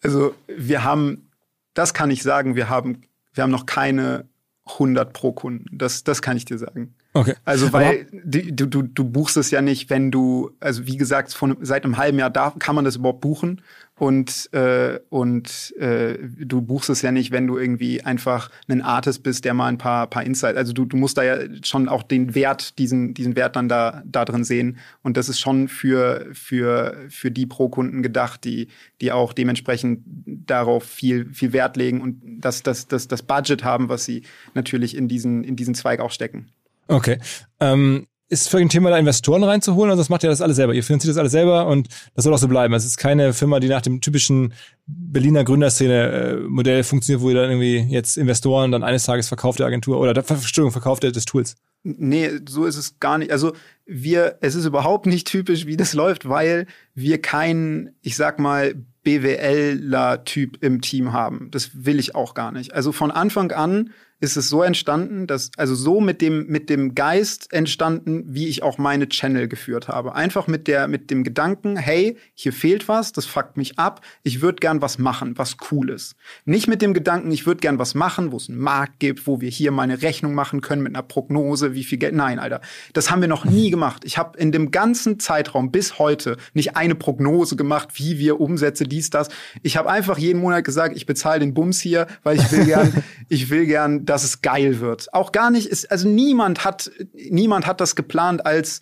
Also wir haben, das kann ich sagen, wir haben, wir haben noch keine 100 pro Kunden. Das, das kann ich dir sagen. Okay. Also weil du, du, du buchst es ja nicht, wenn du, also wie gesagt, von, seit einem halben Jahr da kann man das überhaupt buchen und äh, und äh, du buchst es ja nicht, wenn du irgendwie einfach ein Artist bist, der mal ein paar paar Insights, also du, du musst da ja schon auch den Wert diesen diesen Wert dann da da drin sehen und das ist schon für für für die pro Kunden gedacht, die die auch dementsprechend darauf viel viel Wert legen und das das das das Budget haben, was sie natürlich in diesen in diesen Zweig auch stecken. Okay. Ähm, ist für ein Thema, da Investoren reinzuholen, also das macht ihr das alles selber. Ihr finanziert das alles selber und das soll auch so bleiben. Es ist keine Firma, die nach dem typischen Berliner Gründerszene-Modell äh, funktioniert, wo ihr dann irgendwie jetzt Investoren dann eines Tages verkauft der Agentur oder der Entschuldigung, verkauft des Tools. Nee, so ist es gar nicht. Also wir, es ist überhaupt nicht typisch, wie das läuft, weil wir keinen, ich sag mal, BWLer-Typ im Team haben. Das will ich auch gar nicht. Also von Anfang an ist es so entstanden, dass, also so mit dem, mit dem Geist entstanden, wie ich auch meine Channel geführt habe. Einfach mit der, mit dem Gedanken, hey, hier fehlt was, das fuckt mich ab, ich würde gern was machen, was cool ist. Nicht mit dem Gedanken, ich würde gern was machen, wo es einen Markt gibt, wo wir hier meine Rechnung machen können mit einer Prognose, wie viel Geld. Nein, Alter. Das haben wir noch nie gemacht. Ich habe in dem ganzen Zeitraum bis heute nicht eine Prognose gemacht, wie wir Umsätze, dies, das. Ich habe einfach jeden Monat gesagt, ich bezahle den Bums hier, weil ich will gern, [LAUGHS] ich will gern dass es geil wird. Auch gar nicht, ist, also niemand hat, niemand hat das geplant als,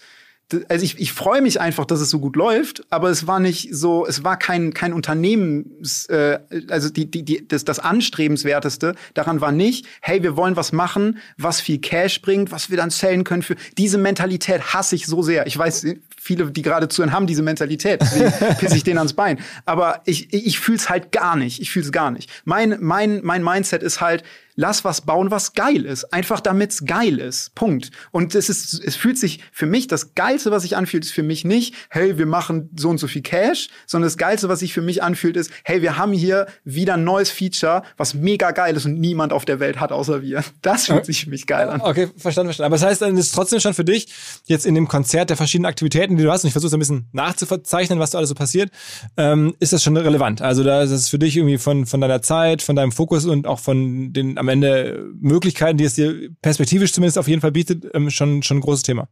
also ich, ich freue mich einfach, dass es so gut läuft, aber es war nicht so, es war kein kein Unternehmens, äh, also die die die das das anstrebenswerteste daran war nicht, hey, wir wollen was machen, was viel Cash bringt, was wir dann zählen können für diese Mentalität hasse ich so sehr. Ich weiß, viele, die gerade zuhören, haben diese Mentalität, deswegen [LAUGHS] pisse ich denen ans Bein. Aber ich ich, ich fühl's halt gar nicht. Ich fühl's gar nicht. Mein mein mein Mindset ist halt lass was bauen, was geil ist. Einfach damit's geil ist. Punkt. Und es ist, es fühlt sich für mich, das Geilste, was sich anfühlt, ist für mich nicht, hey, wir machen so und so viel Cash, sondern das Geilste, was sich für mich anfühlt, ist, hey, wir haben hier wieder ein neues Feature, was mega geil ist und niemand auf der Welt hat, außer wir. [LAUGHS] Das fühlt sich für mich geil an. Okay, verstanden, verstanden. Aber das heißt, dann ist trotzdem schon für dich jetzt in dem Konzert der verschiedenen Aktivitäten, die du hast, und ich versuche ein bisschen nachzuverzeichnen, was da alles so passiert, ähm, ist das schon relevant. Also da ist es für dich irgendwie von, von deiner Zeit, von deinem Fokus und auch von den am Ende Möglichkeiten, die es dir perspektivisch zumindest auf jeden Fall bietet, ähm, schon, schon ein großes Thema.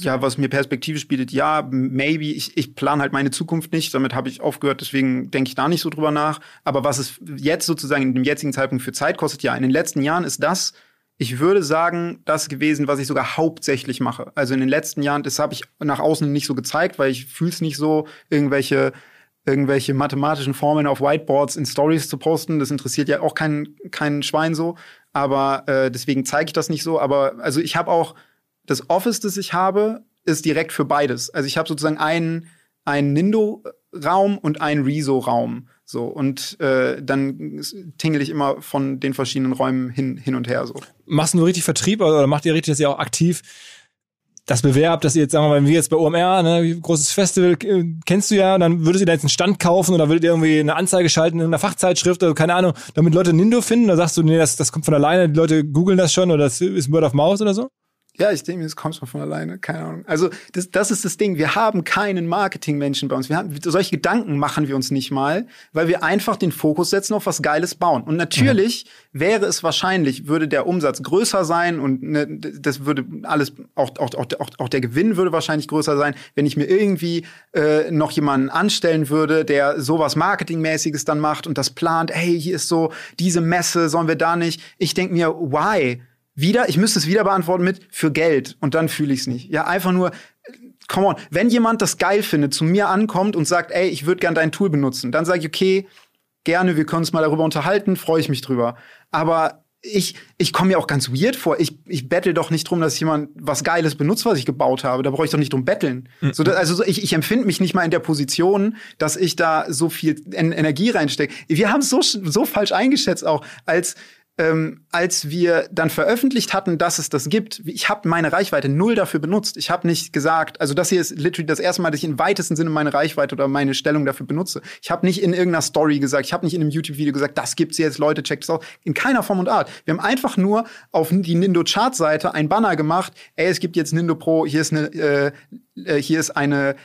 Ja, was mir perspektivisch bietet, ja, maybe. Ich, ich plane halt meine Zukunft nicht. Damit habe ich aufgehört, deswegen denke ich da nicht so drüber nach. Aber was es jetzt sozusagen in dem jetzigen Zeitpunkt für Zeit kostet, ja, in den letzten Jahren ist das, ich würde sagen, das gewesen, was ich sogar hauptsächlich mache. Also in den letzten Jahren, das habe ich nach außen nicht so gezeigt, weil ich fühle es nicht so, irgendwelche irgendwelche mathematischen Formeln auf Whiteboards in Stories zu posten. Das interessiert ja auch kein, kein Schwein so. Aber äh, deswegen zeige ich das nicht so. Aber also ich habe auch das Office, das ich habe, ist direkt für beides. Also ich habe sozusagen einen, einen Nindo-Raum und einen Rezo-Raum. So, und äh, dann tingle ich immer von den verschiedenen Räumen hin, hin und her. So. Machst du nur richtig Vertrieb oder macht ihr richtig, dass ihr auch aktiv das bewerbt, dass ihr jetzt, sagen wir mal, wir jetzt bei OMR, ne, großes Festival, äh, kennst du ja, dann würdet ihr da jetzt einen Stand kaufen oder würdet ihr irgendwie eine Anzeige schalten in einer Fachzeitschrift oder keine Ahnung, damit Leute Nindo finden, oder sagst du, nee, das, das kommt von alleine, die Leute googeln das schon oder das ist Word of Mouth oder so? Ja, ich denke, es kommt von alleine, keine Ahnung. Also das, das ist das Ding. Wir haben keinen Marketingmenschen bei uns. Wir haben solche Gedanken machen wir uns nicht mal, weil wir einfach den Fokus setzen auf was Geiles bauen. Und natürlich mhm. wäre es wahrscheinlich, würde der Umsatz größer sein und ne, das würde alles auch, auch, auch, auch der Gewinn würde wahrscheinlich größer sein, wenn ich mir irgendwie äh, noch jemanden anstellen würde, der sowas Marketingmäßiges dann macht und das plant. Hey, hier ist so diese Messe, sollen wir da nicht? Ich denke mir, why? Wieder, ich müsste es wieder beantworten mit für Geld und dann fühle ich es nicht. Ja, einfach nur come on, wenn jemand das geil findet, zu mir ankommt und sagt, ey, ich würde gern dein Tool benutzen, dann sage ich, okay, gerne, wir können uns mal darüber unterhalten, freue ich mich drüber. Aber ich, ich komme mir auch ganz weird vor. Ich, ich bettel doch nicht drum, dass jemand was Geiles benutzt, was ich gebaut habe. Da brauche ich doch nicht drum betteln. Mhm. So, dass, also ich, ich empfinde mich nicht mal in der Position, dass ich da so viel en Energie reinstecke. Wir haben es so, so falsch eingeschätzt auch, als ähm, als wir dann veröffentlicht hatten, dass es das gibt, ich habe meine Reichweite null dafür benutzt. Ich habe nicht gesagt, also das hier ist literally das erste Mal, dass ich im weitesten Sinne meine Reichweite oder meine Stellung dafür benutze. Ich habe nicht in irgendeiner Story gesagt, ich habe nicht in einem YouTube-Video gesagt, das gibt's jetzt, Leute, checkt es aus. In keiner Form und Art. Wir haben einfach nur auf die Nindo Chart-Seite ein Banner gemacht. Ey, es gibt jetzt Nindo Pro, hier ist eine, äh, äh hier ist eine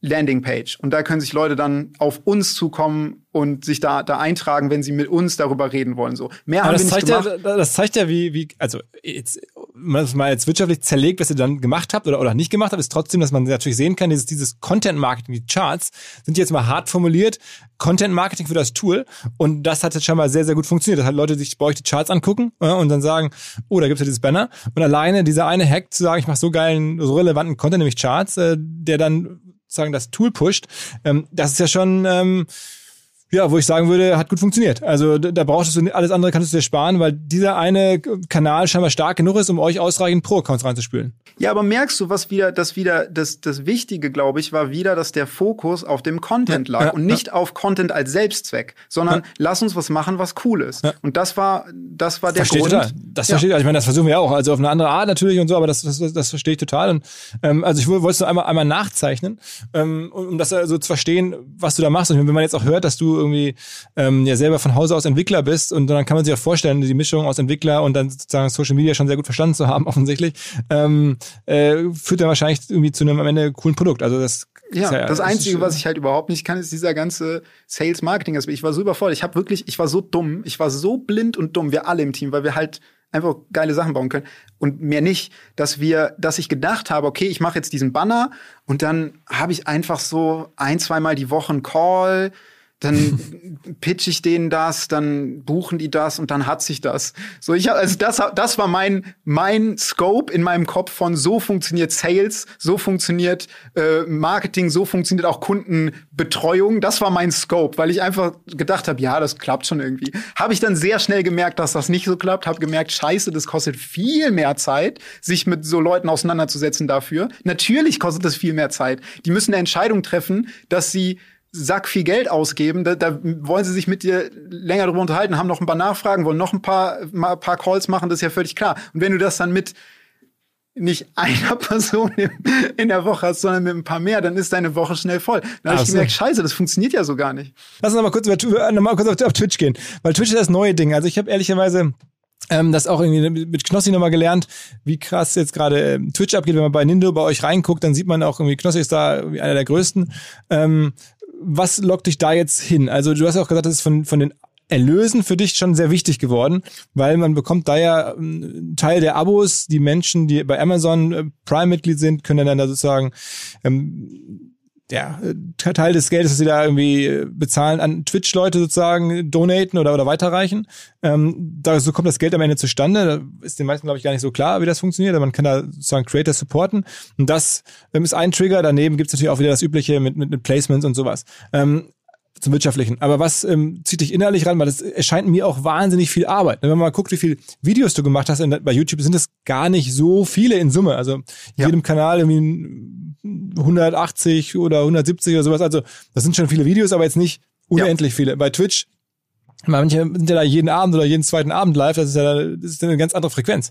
Landingpage. Und da können sich Leute dann auf uns zukommen und sich da, da eintragen, wenn sie mit uns darüber reden wollen. So mehr Aber haben das wir nicht gemacht. Ja, das zeigt ja, wie, wie, also jetzt, man das mal jetzt wirtschaftlich zerlegt, was ihr dann gemacht habt oder, oder nicht gemacht habt, ist trotzdem, dass man natürlich sehen kann, dieses, dieses Content-Marketing, die Charts, sind jetzt mal hart formuliert, Content-Marketing für das Tool. Und das hat jetzt schon mal sehr, sehr gut funktioniert. Das hat Leute sich bei euch die Charts angucken ja, und dann sagen, oh, da gibt's ja dieses Banner. Und alleine dieser eine Hack zu sagen, ich mache so geilen, so relevanten Content, nämlich Charts, äh, der dann sagen das Tool pusht, ähm, das ist ja schon ähm, ja, wo ich sagen würde, hat gut funktioniert. Also da brauchst du alles andere kannst du dir sparen, weil dieser eine Kanal scheinbar stark genug ist, um euch ausreichend Pro-Accounts reinzuspülen. Ja, aber merkst du, was wieder, das wieder, das, das Wichtige, glaube ich, war wieder, dass der Fokus auf dem Content lag ja, ja, und nicht ja. auf Content als Selbstzweck, sondern lass uns was machen, was cool ist. Und das war, das war der verstehe Grund. Total. Das verstehe ich. Also ich meine, das versuchen wir auch. Also auf eine andere Art natürlich und so, aber das, das, das verstehe ich total. Und ähm, also ich wollte es nur einmal, einmal nachzeichnen, ähm, um das so also zu verstehen, was du da machst. Und wenn man jetzt auch hört, dass du irgendwie ähm, ja selber von Hause aus Entwickler bist und dann kann man sich auch vorstellen, die Mischung aus Entwickler und dann sozusagen Social Media schon sehr gut verstanden zu haben, [LAUGHS] offensichtlich, ähm, äh, führt dann wahrscheinlich irgendwie zu einem am Ende coolen Produkt. Also das ja, ja, das Einzige, was ich halt überhaupt nicht kann, ist dieser ganze Sales-Marketing-Aspekt. Ich war so überfordert. Ich habe wirklich, ich war so dumm. Ich war so blind und dumm, wir alle im Team, weil wir halt einfach geile Sachen bauen können und mehr nicht, dass wir, dass ich gedacht habe, okay, ich mache jetzt diesen Banner und dann habe ich einfach so ein, zweimal die Woche einen Call dann pitch ich denen das, dann buchen die das und dann hat sich das. So ich also das das war mein mein Scope in meinem Kopf von so funktioniert Sales, so funktioniert äh, Marketing, so funktioniert auch Kundenbetreuung. Das war mein Scope, weil ich einfach gedacht habe, ja, das klappt schon irgendwie. Habe ich dann sehr schnell gemerkt, dass das nicht so klappt, habe gemerkt, scheiße, das kostet viel mehr Zeit, sich mit so Leuten auseinanderzusetzen dafür. Natürlich kostet das viel mehr Zeit. Die müssen eine Entscheidung treffen, dass sie Sack viel Geld ausgeben. Da, da wollen sie sich mit dir länger drüber unterhalten, haben noch ein paar Nachfragen, wollen noch ein paar, mal ein paar Calls machen, das ist ja völlig klar. Und wenn du das dann mit nicht einer [LAUGHS] Person in der Woche hast, sondern mit ein paar mehr, dann ist deine Woche schnell voll. Dann habe ich gemerkt, scheiße, das funktioniert ja so gar nicht. Lass uns noch mal kurz, noch mal kurz auf, auf Twitch gehen, weil Twitch ist das neue Ding. Also ich habe ehrlicherweise ähm, das auch irgendwie mit Knossi nochmal gelernt, wie krass jetzt gerade ähm, Twitch abgeht. Wenn man bei Nindo bei euch reinguckt, dann sieht man auch irgendwie, Knossi ist da einer der größten. Ähm, was lockt dich da jetzt hin? Also du hast auch gesagt, das ist von, von den Erlösen für dich schon sehr wichtig geworden, weil man bekommt da ja einen ähm, Teil der Abos, die Menschen, die bei Amazon äh, Prime-Mitglied sind, können dann da sozusagen ähm, ja, Teil des Geldes, das sie da irgendwie äh, bezahlen, an Twitch-Leute sozusagen donaten oder, oder weiterreichen. Ähm, da so kommt das Geld am Ende zustande. Da ist den meisten, glaube ich, gar nicht so klar, wie das funktioniert. Aber man kann da sozusagen Creator supporten. Und das ähm, ist ein Trigger. Daneben gibt es natürlich auch wieder das Übliche mit, mit, mit Placements und sowas. Ähm, zum Wirtschaftlichen. Aber was ähm, zieht dich innerlich ran? Weil das erscheint mir auch wahnsinnig viel Arbeit. Wenn man mal guckt, wie viele Videos du gemacht hast in, bei YouTube, sind es gar nicht so viele in Summe. Also ja. jedem Kanal irgendwie 180 oder 170 oder sowas. Also das sind schon viele Videos, aber jetzt nicht unendlich ja. viele. Bei Twitch, manche sind ja da jeden Abend oder jeden zweiten Abend live. Das ist ja das ist eine ganz andere Frequenz.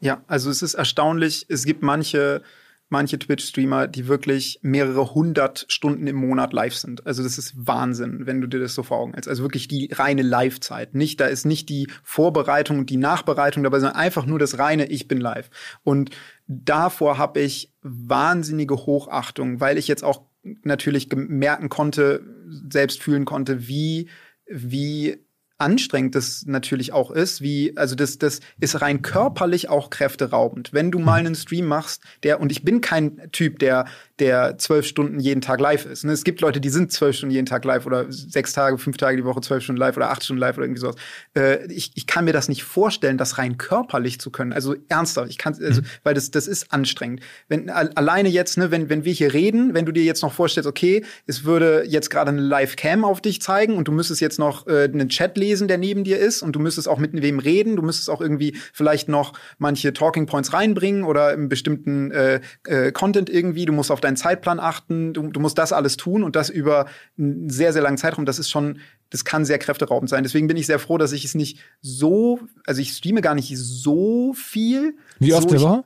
Ja, also es ist erstaunlich. Es gibt manche manche Twitch-Streamer, die wirklich mehrere hundert Stunden im Monat live sind. Also das ist Wahnsinn, wenn du dir das so vor Augen hältst. Also wirklich die reine Live-Zeit. Nicht, da ist nicht die Vorbereitung und die Nachbereitung dabei, sondern einfach nur das reine Ich bin live. Und davor habe ich wahnsinnige Hochachtung, weil ich jetzt auch natürlich merken konnte, selbst fühlen konnte, wie wie anstrengend das natürlich auch ist, wie, also das, das ist rein körperlich auch kräfteraubend. Wenn du mal mhm. einen Stream machst, der, und ich bin kein Typ, der, der zwölf Stunden jeden Tag live ist. Ne? Es gibt Leute, die sind zwölf Stunden jeden Tag live oder sechs Tage, fünf Tage die Woche, zwölf Stunden live oder acht Stunden live oder irgendwie sowas. Äh, ich, ich kann mir das nicht vorstellen, das rein körperlich zu können. Also ernsthaft, ich kann, also, mhm. weil das, das ist anstrengend. Wenn alleine jetzt, ne, wenn, wenn wir hier reden, wenn du dir jetzt noch vorstellst, okay, es würde jetzt gerade eine Live-Cam auf dich zeigen und du müsstest jetzt noch äh, einen Chat lesen, der neben dir ist und du müsstest auch mit wem reden, du müsstest auch irgendwie vielleicht noch manche Talking Points reinbringen oder im bestimmten äh, äh, Content irgendwie, du musst auf deinen Zeitplan achten, du, du musst das alles tun und das über einen sehr, sehr langen Zeitraum. Das ist schon, das kann sehr kräfteraubend sein. Deswegen bin ich sehr froh, dass ich es nicht so, also ich streame gar nicht so viel. Wie oft so, der Woche?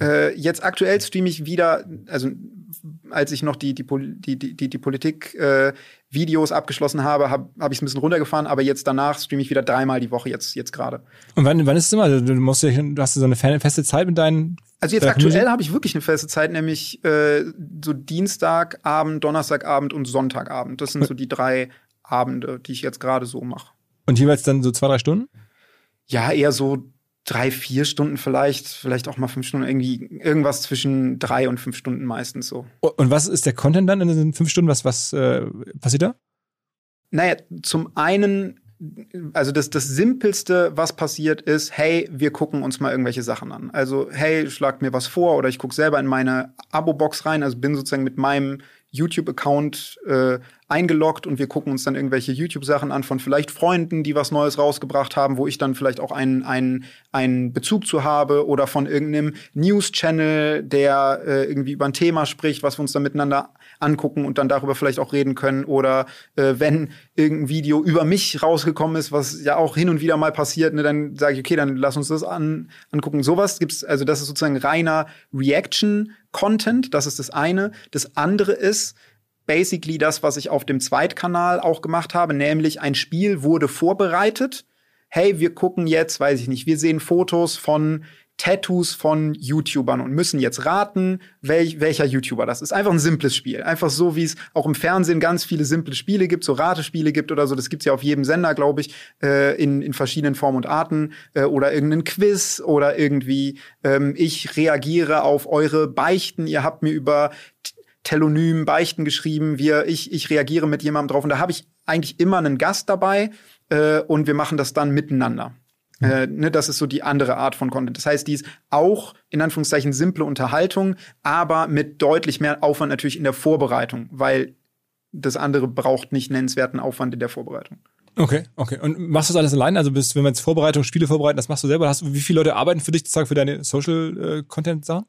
Äh, jetzt aktuell streame ich wieder, also als ich noch die, die, die, die, die Politik-Videos äh, abgeschlossen habe, habe hab ich es ein bisschen runtergefahren, aber jetzt danach streame ich wieder dreimal die Woche, jetzt, jetzt gerade. Und wann, wann ist es immer? Also, du, musst, du hast so eine feste Zeit mit deinen. Also jetzt aktuell habe ich wirklich eine feste Zeit, nämlich äh, so Dienstagabend, Donnerstagabend und Sonntagabend. Das sind so die drei Abende, die ich jetzt gerade so mache. Und jeweils dann so zwei, drei Stunden? Ja, eher so drei, vier Stunden vielleicht, vielleicht auch mal fünf Stunden, irgendwie irgendwas zwischen drei und fünf Stunden meistens so. Und was ist der Content dann in den fünf Stunden? Was, was äh, passiert da? Naja, zum einen, also das, das Simpelste, was passiert, ist, hey, wir gucken uns mal irgendwelche Sachen an. Also, hey, schlagt mir was vor oder ich gucke selber in meine Abo-Box rein, also bin sozusagen mit meinem YouTube-Account äh, eingeloggt und wir gucken uns dann irgendwelche YouTube-Sachen an von vielleicht Freunden, die was Neues rausgebracht haben, wo ich dann vielleicht auch einen, einen, einen Bezug zu habe oder von irgendeinem News-Channel, der äh, irgendwie über ein Thema spricht, was wir uns dann miteinander angucken und dann darüber vielleicht auch reden können. Oder äh, wenn irgendein Video über mich rausgekommen ist, was ja auch hin und wieder mal passiert, ne, dann sage ich, okay, dann lass uns das an, angucken. Sowas gibt's, also das ist sozusagen reiner Reaction-Content, das ist das eine. Das andere ist, basically das, was ich auf dem Zweitkanal auch gemacht habe, nämlich ein Spiel wurde vorbereitet. Hey, wir gucken jetzt, weiß ich nicht, wir sehen Fotos von Tattoos von YouTubern und müssen jetzt raten, welch, welcher YouTuber das ist. Einfach ein simples Spiel. Einfach so, wie es auch im Fernsehen ganz viele simple Spiele gibt, so Ratespiele gibt oder so. Das gibt's ja auf jedem Sender, glaube ich, äh, in, in verschiedenen Formen und Arten. Äh, oder irgendein Quiz oder irgendwie, ähm, ich reagiere auf eure Beichten. Ihr habt mir über Telonym Beichten geschrieben, wir, ich, ich reagiere mit jemandem drauf und da habe ich eigentlich immer einen Gast dabei äh, und wir machen das dann miteinander. Mhm. Äh, ne, das ist so die andere Art von Content. Das heißt, die ist auch in Anführungszeichen simple Unterhaltung, aber mit deutlich mehr Aufwand natürlich in der Vorbereitung, weil das andere braucht nicht nennenswerten Aufwand in der Vorbereitung. Okay, okay. Und machst du das alles allein? Also bist, wenn wir jetzt Vorbereitung, Spiele vorbereiten, das machst du selber. Hast, wie viele Leute arbeiten für dich sozusagen für deine Social äh, Content Sachen?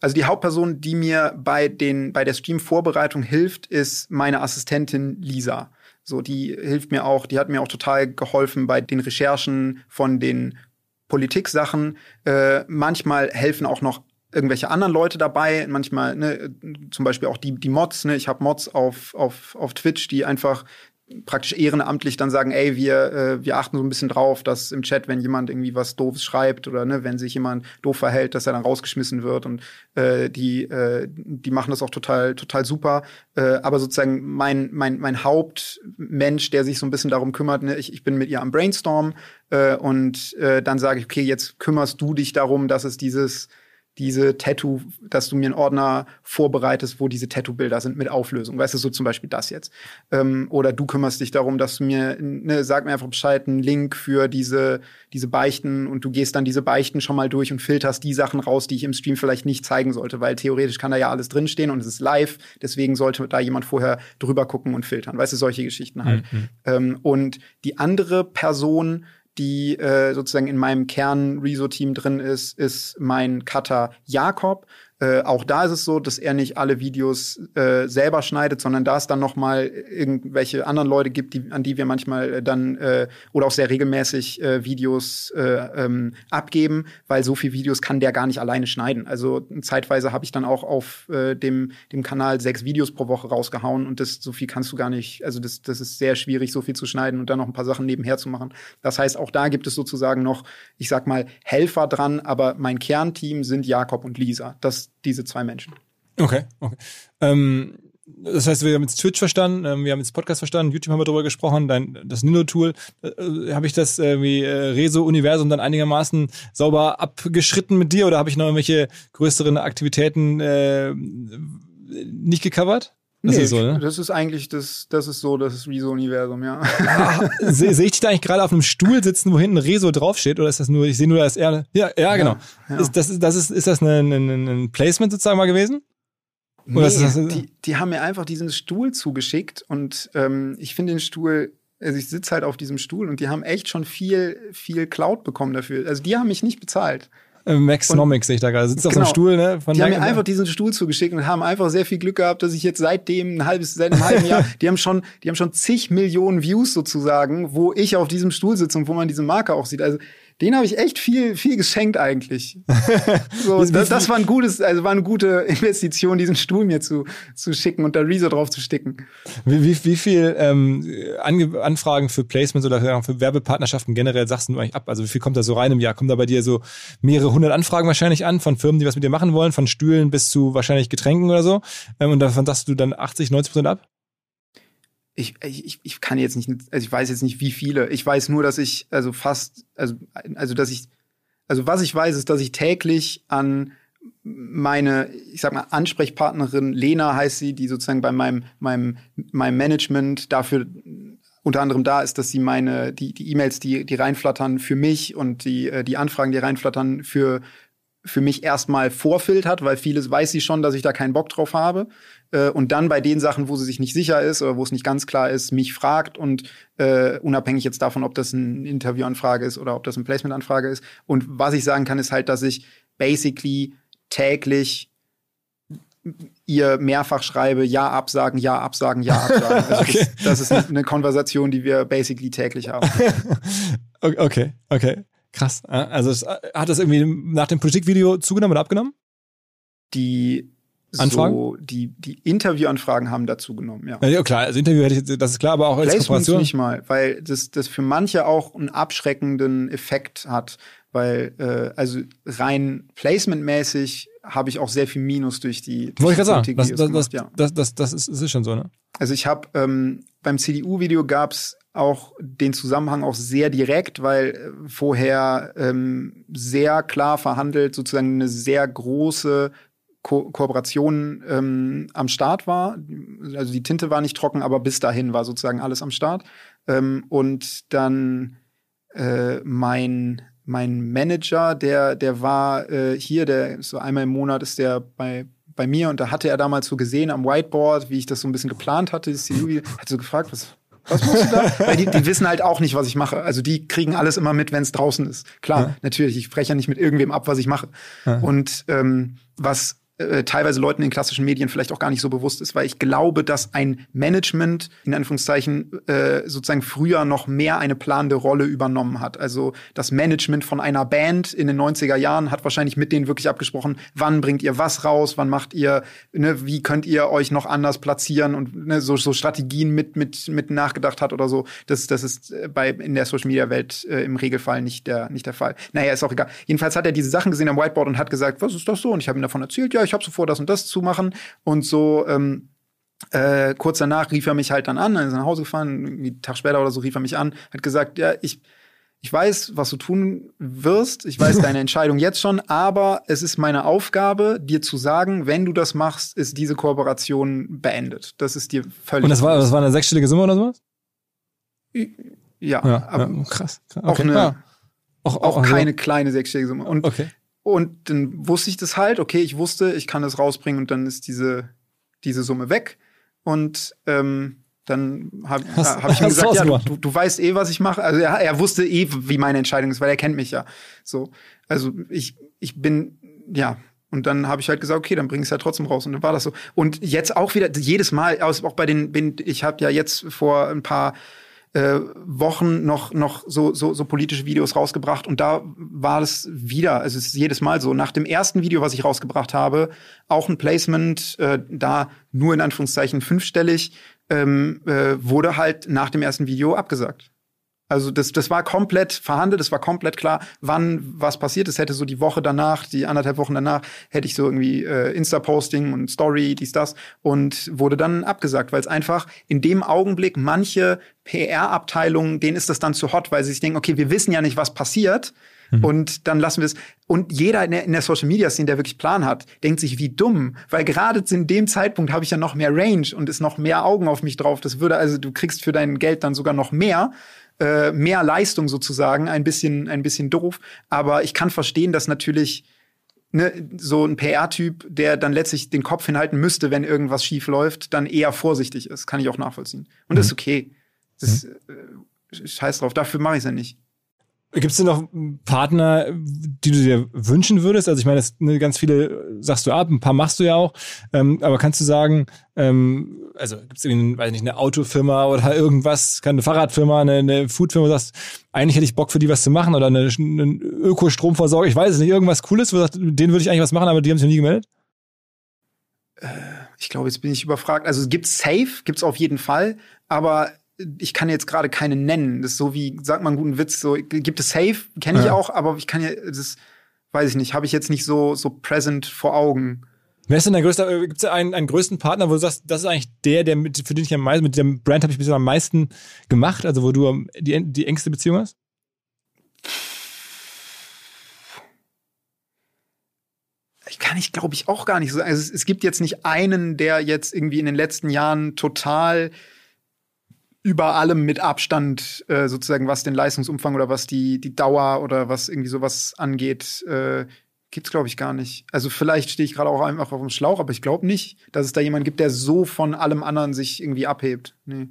Also die Hauptperson, die mir bei den bei der Stream-Vorbereitung hilft, ist meine Assistentin Lisa. So, die hilft mir auch, die hat mir auch total geholfen bei den Recherchen von den Politik-Sachen. Äh, manchmal helfen auch noch irgendwelche anderen Leute dabei, manchmal, ne, zum Beispiel auch die, die Mods, ne, ich habe Mods auf, auf, auf Twitch, die einfach praktisch ehrenamtlich dann sagen, ey, wir, äh, wir achten so ein bisschen drauf, dass im Chat, wenn jemand irgendwie was Doofes schreibt oder ne, wenn sich jemand doof verhält, dass er dann rausgeschmissen wird und äh, die, äh, die machen das auch total, total super. Äh, aber sozusagen mein, mein, mein Hauptmensch, der sich so ein bisschen darum kümmert, ne, ich, ich bin mit ihr am Brainstorm äh, und äh, dann sage ich, okay, jetzt kümmerst du dich darum, dass es dieses diese Tattoo, dass du mir einen Ordner vorbereitest, wo diese Tattoo-Bilder sind mit Auflösung. Weißt du, so zum Beispiel das jetzt. Ähm, oder du kümmerst dich darum, dass du mir, ne, sag mir einfach Bescheid, einen Link für diese, diese Beichten und du gehst dann diese Beichten schon mal durch und filterst die Sachen raus, die ich im Stream vielleicht nicht zeigen sollte, weil theoretisch kann da ja alles drinstehen und es ist live, deswegen sollte da jemand vorher drüber gucken und filtern. Weißt du, solche Geschichten halt. Mhm. Ähm, und die andere Person, die äh, sozusagen in meinem Kern-Reso-Team drin ist, ist mein Cutter Jakob. Äh, auch da ist es so, dass er nicht alle Videos äh, selber schneidet, sondern da es dann noch mal irgendwelche anderen Leute gibt, die, an die wir manchmal äh, dann äh, oder auch sehr regelmäßig äh, Videos äh, ähm, abgeben, weil so viel Videos kann der gar nicht alleine schneiden. Also zeitweise habe ich dann auch auf äh, dem, dem Kanal sechs Videos pro Woche rausgehauen und das so viel kannst du gar nicht, also das, das ist sehr schwierig, so viel zu schneiden und dann noch ein paar Sachen nebenher zu machen. Das heißt, auch da gibt es sozusagen noch, ich sag mal, Helfer dran, aber mein Kernteam sind Jakob und Lisa. Das diese zwei Menschen. Okay, okay. Ähm, das heißt, wir haben jetzt Twitch verstanden, ähm, wir haben jetzt Podcast verstanden, YouTube haben wir darüber gesprochen, dein, das Nino-Tool. Äh, habe ich das irgendwie äh, Reso-Universum dann einigermaßen sauber abgeschritten mit dir oder habe ich noch irgendwelche größeren Aktivitäten, äh, nicht gecovert? Das nee, ist so, ne? Das ist eigentlich das, das ist so das Rezo-Universum, ja. Ah, Sehe seh ich dich da eigentlich gerade auf einem Stuhl sitzen, wo hinten Rezo draufsteht? Oder ist das nur, ich sehe nur, da ist er. Ja, ja, genau. Ja, ja. Ist, das, das ist, ist das ein, ein, ein Placement sozusagen mal gewesen? Nee, das, die, die haben mir einfach diesen Stuhl zugeschickt und ähm, ich finde den Stuhl also ich sitze halt auf diesem Stuhl und die haben echt schon viel, viel Cloud bekommen dafür. Also die haben mich nicht bezahlt. Äh, Maxnomics sehe ich da gerade. Sitzt genau. auf so einem genau. Stuhl, ne? Von die haben mir einfach diesen Stuhl zugeschickt und haben einfach sehr viel Glück gehabt, dass ich jetzt seitdem ein halbes, seit einem halben Jahr, [LAUGHS] die haben schon, die haben schon zig Millionen Views sozusagen, wo ich auf diesem Stuhl sitze und wo man diesen Marker auch sieht. Also den habe ich echt viel, viel geschenkt eigentlich. [LAUGHS] so, das, das, war ein gutes, also war eine gute Investition, diesen Stuhl mir zu, zu schicken und da Rezo drauf zu sticken. Wie, wie, wie viel ähm, Anfragen für Placements oder für Werbepartnerschaften generell sagst du eigentlich ab? Also wie viel kommt da so rein im Jahr? Kommen da bei dir so mehrere hundert Anfragen wahrscheinlich an von Firmen, die was mit dir machen wollen, von Stühlen bis zu wahrscheinlich Getränken oder so? Ähm, und davon sagst du dann 80, 90 Prozent ab? Ich, ich, ich kann jetzt nicht, also ich weiß jetzt nicht, wie viele. Ich weiß nur, dass ich, also fast, also, also dass ich, also was ich weiß, ist, dass ich täglich an meine, ich sag mal, Ansprechpartnerin Lena heißt sie, die sozusagen bei meinem, meinem, meinem Management dafür unter anderem da ist, dass sie meine, die, die E-Mails, die, die reinflattern für mich und die, äh, die Anfragen, die reinflattern für, für mich erstmal vorfiltert, weil vieles weiß sie schon, dass ich da keinen Bock drauf habe äh, und dann bei den Sachen, wo sie sich nicht sicher ist oder wo es nicht ganz klar ist, mich fragt und äh, unabhängig jetzt davon, ob das ein Interviewanfrage ist oder ob das eine Placementanfrage ist. Und was ich sagen kann, ist halt, dass ich basically täglich ihr mehrfach schreibe, ja absagen, ja absagen, ja [LAUGHS] absagen. Also okay. das, das, ist eine Konversation, die wir basically täglich haben. [LAUGHS] okay, okay. Krass. Also hat das irgendwie nach dem Politikvideo zugenommen oder abgenommen? Die Anfragen? So, die, die Interviewanfragen haben dazu genommen, ja. Ja, klar, also Interview hätte ich, das ist klar, aber auch als Placements Kooperation. nicht mal, weil das, das für manche auch einen abschreckenden Effekt hat, weil, äh, also rein placementmäßig habe ich auch sehr viel Minus durch die. Wollte ich gerade sagen, das, das, gemacht, das, ja. das, das, das, ist, das ist schon so, ne? Also ich habe ähm, beim CDU-Video gab's auch den Zusammenhang auch sehr direkt, weil äh, vorher ähm, sehr klar verhandelt sozusagen eine sehr große Ko Kooperation ähm, am Start war. Also die Tinte war nicht trocken, aber bis dahin war sozusagen alles am Start. Ähm, und dann äh, mein mein Manager, der der war äh, hier, der so einmal im Monat ist der bei bei mir und da hatte er damals so gesehen am Whiteboard, wie ich das so ein bisschen geplant hatte, das hat so gefragt, was was machst du da? [LAUGHS] Weil die, die wissen halt auch nicht, was ich mache. Also die kriegen alles immer mit, wenn es draußen ist. Klar, ja. natürlich, ich spreche ja nicht mit irgendwem ab, was ich mache. Ja. Und ähm, was teilweise Leuten in klassischen Medien vielleicht auch gar nicht so bewusst ist, weil ich glaube, dass ein Management in Anführungszeichen äh, sozusagen früher noch mehr eine planende Rolle übernommen hat. Also das Management von einer Band in den 90er Jahren hat wahrscheinlich mit denen wirklich abgesprochen, wann bringt ihr was raus, wann macht ihr, ne, wie könnt ihr euch noch anders platzieren und ne, so, so Strategien mit, mit, mit nachgedacht hat oder so. Das, das ist äh, bei in der Social Media Welt äh, im Regelfall nicht der, nicht der Fall. Naja, ist auch egal. Jedenfalls hat er diese Sachen gesehen am Whiteboard und hat gesagt, was ist das so? Und ich habe ihm davon erzählt, ja, ich habe so vor, das und das zu machen. Und so ähm, äh, kurz danach rief er mich halt dann an, er ist nach Hause gefahren, einen Tag später oder so rief er mich an, hat gesagt, ja, ich ich weiß, was du tun wirst. Ich weiß deine [LAUGHS] Entscheidung jetzt schon, aber es ist meine Aufgabe, dir zu sagen, wenn du das machst, ist diese Kooperation beendet. Das ist dir völlig. Und das war, das war eine sechsstellige Summe oder sowas? Ja, ja, ja krass. krass. Okay. Auch, eine, ja. auch, auch, auch keine kleine sechsstellige Summe. Und okay. Und dann wusste ich das halt, okay, ich wusste, ich kann das rausbringen und dann ist diese, diese Summe weg. Und ähm, dann habe [LAUGHS] hab ich ihm gesagt, ja, du, du, weißt eh, was ich mache. Also er, er wusste eh, wie meine Entscheidung ist, weil er kennt mich ja. So, also ich, ich bin, ja, und dann habe ich halt gesagt, okay, dann bring ich es ja trotzdem raus. Und dann war das so. Und jetzt auch wieder, jedes Mal, auch bei den, bin, ich habe ja jetzt vor ein paar äh, Wochen noch noch so, so so politische Videos rausgebracht und da war es wieder, also es ist jedes Mal so. Nach dem ersten Video, was ich rausgebracht habe, auch ein Placement, äh, da nur in Anführungszeichen fünfstellig, ähm, äh, wurde halt nach dem ersten Video abgesagt. Also das, das war komplett verhandelt, es war komplett klar, wann was passiert ist. Hätte so die Woche danach, die anderthalb Wochen danach, hätte ich so irgendwie äh, Insta-Posting und Story, dies, das und wurde dann abgesagt, weil es einfach in dem Augenblick manche PR-Abteilungen, denen ist das dann zu hot, weil sie sich denken, okay, wir wissen ja nicht, was passiert. Mhm. Und dann lassen wir es. Und jeder in der, in der Social Media Szene, der wirklich Plan hat, denkt sich, wie dumm. Weil gerade in dem Zeitpunkt habe ich ja noch mehr Range und ist noch mehr Augen auf mich drauf. Das würde, also du kriegst für dein Geld dann sogar noch mehr. Äh, mehr Leistung sozusagen, ein bisschen, ein bisschen doof. Aber ich kann verstehen, dass natürlich ne, so ein PR-Typ, der dann letztlich den Kopf hinhalten müsste, wenn irgendwas schief läuft, dann eher vorsichtig ist. Kann ich auch nachvollziehen. Und mhm. das ist okay. Das, mhm. äh, scheiß drauf, dafür mache ich es ja nicht. Gibt es denn noch Partner, die du dir wünschen würdest? Also ich meine, das, ne, ganz viele sagst du ab, ein paar machst du ja auch. Ähm, aber kannst du sagen, ähm, also gibt es irgendwie, weiß nicht, eine Autofirma oder irgendwas, keine Fahrradfirma, eine, eine Foodfirma, sagst, eigentlich hätte ich Bock für die was zu machen oder eine, eine Ökostromversorgung, ich weiß es nicht, irgendwas Cooles, wo du sagst, denen würde ich eigentlich was machen, aber die haben sich noch nie gemeldet? Äh, ich glaube, jetzt bin ich überfragt. Also es gibt Safe, gibt es auf jeden Fall, aber ich kann jetzt gerade keine nennen. Das ist so wie, sag mal einen guten Witz, so gibt es Safe, kenne ich ja. auch, aber ich kann ja, das weiß ich nicht, habe ich jetzt nicht so, so present vor Augen. Wer ist denn der größte, äh, gibt es einen, einen größten Partner, wo du sagst, das ist eigentlich der, der mit, für den ich am meisten, mit dem Brand habe ich bisher am meisten gemacht, also wo du die, die engste Beziehung hast? Ich kann ich, glaube ich, auch gar nicht so sagen. Also es, es gibt jetzt nicht einen, der jetzt irgendwie in den letzten Jahren total über allem mit Abstand äh, sozusagen, was den Leistungsumfang oder was die, die Dauer oder was irgendwie sowas angeht, äh, gibt's glaube ich gar nicht. Also vielleicht stehe ich gerade auch einfach auf dem Schlauch, aber ich glaube nicht, dass es da jemanden gibt, der so von allem anderen sich irgendwie abhebt. Nee.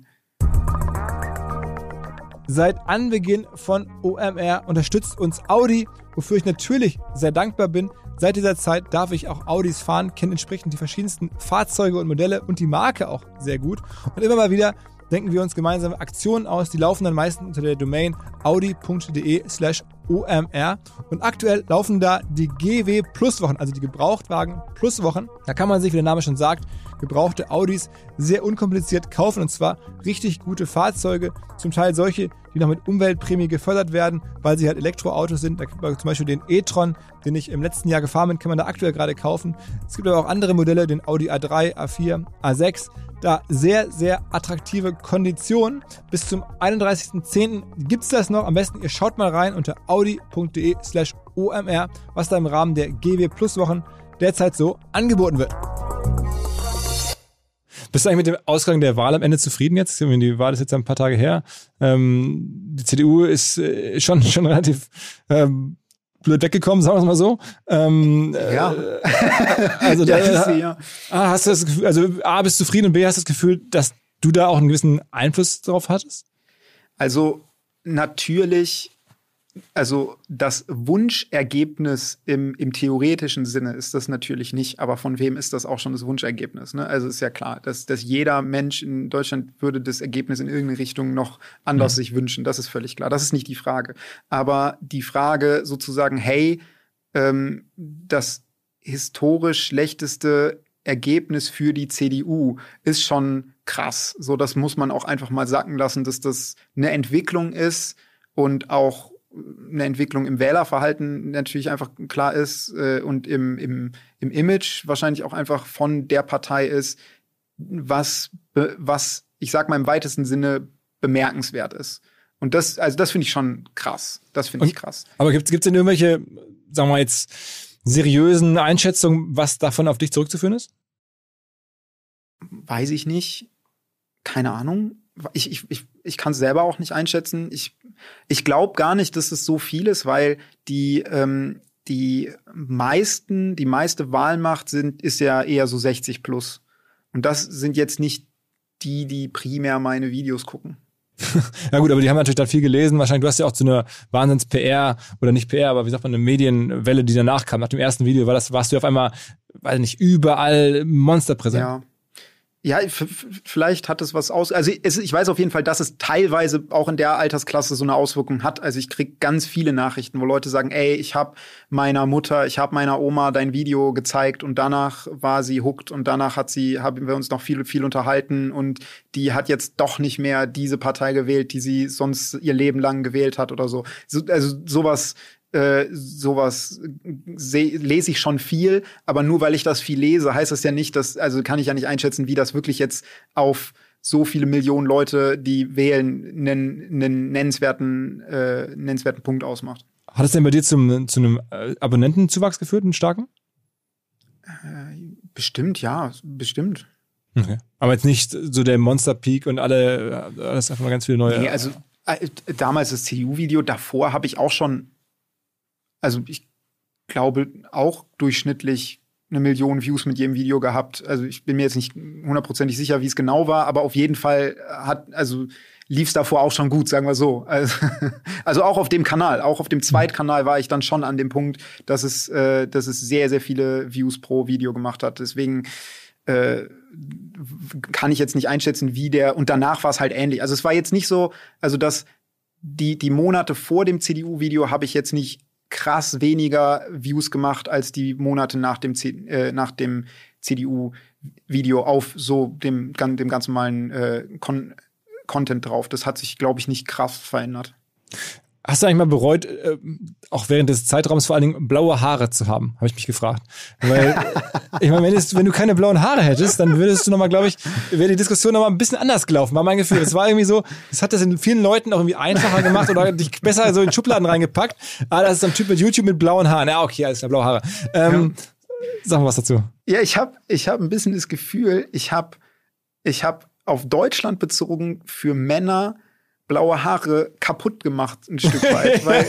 Seit Anbeginn von OMR unterstützt uns Audi, wofür ich natürlich sehr dankbar bin. Seit dieser Zeit darf ich auch Audis fahren, kenne entsprechend die verschiedensten Fahrzeuge und Modelle und die Marke auch sehr gut. Und immer mal wieder denken wir uns gemeinsam Aktionen aus, die laufen dann meistens unter der Domain audi.de slash OMR. Und aktuell laufen da die GW Plus Wochen, also die Gebrauchtwagen Plus Wochen. Da kann man sich, wie der Name schon sagt, gebrauchte Audis sehr unkompliziert kaufen und zwar richtig gute Fahrzeuge, zum Teil solche, die noch mit Umweltprämie gefördert werden, weil sie halt Elektroautos sind. Da gibt man zum Beispiel den e-tron, den ich im letzten Jahr gefahren bin, kann man da aktuell gerade kaufen. Es gibt aber auch andere Modelle, den Audi A3, A4, A6 da sehr, sehr attraktive Konditionen. Bis zum 31.10. gibt es das noch. Am besten ihr schaut mal rein unter audi.de slash omr, was da im Rahmen der GW Plus Wochen derzeit so angeboten wird. Bist du eigentlich mit dem Ausgang der Wahl am Ende zufrieden jetzt? Die Wahl ist jetzt ein paar Tage her. Ähm, die CDU ist äh, schon, [LAUGHS] schon relativ ähm, blöd weggekommen, sagen wir es mal so. Ähm, ja. Äh, [LAUGHS] also [LAUGHS] da, ja, sie, ja. A, hast du das Gefühl, also A, bist du zufrieden und B, hast du das Gefühl, dass du da auch einen gewissen Einfluss drauf hattest? Also natürlich also das Wunschergebnis im, im theoretischen Sinne ist das natürlich nicht, aber von wem ist das auch schon das Wunschergebnis? Ne? Also ist ja klar, dass, dass jeder Mensch in Deutschland würde das Ergebnis in irgendeine Richtung noch anders mhm. sich wünschen. Das ist völlig klar. Das ist nicht die Frage. Aber die Frage sozusagen, hey, ähm, das historisch schlechteste Ergebnis für die CDU ist schon krass. So, das muss man auch einfach mal sacken lassen, dass das eine Entwicklung ist und auch eine Entwicklung im Wählerverhalten natürlich einfach klar ist äh, und im, im, im Image wahrscheinlich auch einfach von der Partei ist, was, was ich sag mal im weitesten Sinne bemerkenswert ist. Und das, also das finde ich schon krass. Das finde ich krass. Aber gibt es denn irgendwelche, sagen wir jetzt, seriösen Einschätzungen, was davon auf dich zurückzuführen ist? Weiß ich nicht. Keine Ahnung ich, ich, ich, ich kann es selber auch nicht einschätzen. Ich, ich glaube gar nicht, dass es so viel ist, weil die, ähm, die meisten, die meiste Wahlmacht sind, ist ja eher so 60 plus. Und das sind jetzt nicht die, die primär meine Videos gucken. [LAUGHS] ja gut, aber die haben natürlich dann viel gelesen. Wahrscheinlich, du hast ja auch zu einer Wahnsinns-PR oder nicht PR, aber wie sagt man, eine Medienwelle, die danach kam. Nach dem ersten Video war das, warst du auf einmal, weiß nicht, überall monsterpräsent. Ja. Ja, vielleicht hat es was aus. Also es, ich weiß auf jeden Fall, dass es teilweise auch in der Altersklasse so eine Auswirkung hat. Also ich krieg ganz viele Nachrichten, wo Leute sagen, ey, ich habe meiner Mutter, ich habe meiner Oma dein Video gezeigt und danach war sie hooked und danach hat sie, haben wir uns noch viel, viel unterhalten und die hat jetzt doch nicht mehr diese Partei gewählt, die sie sonst ihr Leben lang gewählt hat oder so. so also sowas äh, sowas lese ich schon viel, aber nur weil ich das viel lese, heißt das ja nicht, dass, also kann ich ja nicht einschätzen, wie das wirklich jetzt auf so viele Millionen Leute, die wählen, einen, einen nennenswerten, äh, nennenswerten Punkt ausmacht. Hat es denn bei dir zum, zu einem äh, Abonnentenzuwachs geführt, einen starken? Äh, bestimmt, ja, bestimmt. Okay. Aber jetzt nicht so der Monster Peak und alle, äh, alles einfach mal ganz viele neue. Nee, also damals das CDU-Video, davor habe ich auch schon, also ich glaube auch durchschnittlich eine Million Views mit jedem Video gehabt. Also ich bin mir jetzt nicht hundertprozentig sicher, wie es genau war, aber auf jeden Fall hat, also lief es davor auch schon gut, sagen wir so. Also, [LAUGHS] also, auch auf dem Kanal, auch auf dem Zweitkanal war ich dann schon an dem Punkt, dass es, äh, dass es sehr, sehr viele Views pro Video gemacht hat. Deswegen äh, kann ich jetzt nicht einschätzen, wie der, und danach war es halt ähnlich. Also es war jetzt nicht so, also dass die, die Monate vor dem CDU-Video habe ich jetzt nicht krass weniger Views gemacht als die Monate nach dem, äh, nach dem CDU-Video auf so dem, dem ganz normalen äh, Con Content drauf. Das hat sich, glaube ich, nicht krass verändert. Hast du eigentlich mal bereut, äh, auch während des Zeitraums vor allen Dingen blaue Haare zu haben? Habe ich mich gefragt. Weil, ich meine, wenn, wenn, du keine blauen Haare hättest, dann würdest du nochmal, glaube ich, wäre die Diskussion nochmal ein bisschen anders gelaufen, war mein Gefühl. Es war irgendwie so, es hat das in vielen Leuten auch irgendwie einfacher gemacht oder dich besser so in Schubladen reingepackt. Ah, das ist ein Typ mit YouTube mit blauen Haaren. Ja, okay, alles klar, blaue Haare. Ähm, ja. Sag mal was dazu. Ja, ich habe ich hab ein bisschen das Gefühl, ich habe ich hab auf Deutschland bezogen für Männer blaue Haare kaputt gemacht, ein Stück weit. [LAUGHS] weil,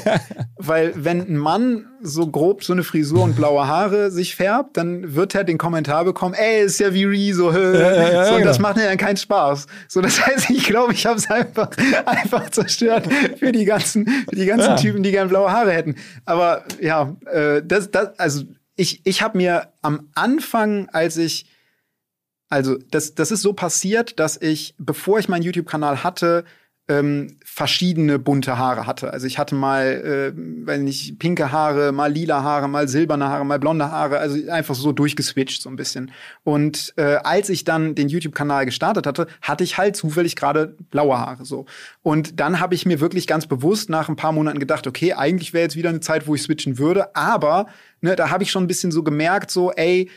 weil wenn ein Mann so grob so eine Frisur und blaue Haare sich färbt, dann wird er den Kommentar bekommen, ey, ist ja wie Rezo, so, ja, ja, so, das macht mir dann keinen Spaß. So, das [LAUGHS] heißt, ich glaube, ich habe es einfach, einfach zerstört für die ganzen, für die ganzen Typen, die gern blaue Haare hätten. Aber ja, äh, das, das, also ich, ich habe mir am Anfang, als ich also das, das ist so passiert, dass ich, bevor ich meinen YouTube-Kanal hatte, ähm, verschiedene bunte Haare hatte. Also ich hatte mal, äh, weiß nicht, pinke Haare, mal lila Haare, mal silberne Haare, mal blonde Haare, also einfach so durchgeswitcht so ein bisschen. Und äh, als ich dann den YouTube-Kanal gestartet hatte, hatte ich halt zufällig gerade blaue Haare so. Und dann habe ich mir wirklich ganz bewusst nach ein paar Monaten gedacht, okay, eigentlich wäre jetzt wieder eine Zeit, wo ich switchen würde, aber ne, da habe ich schon ein bisschen so gemerkt, so, ey,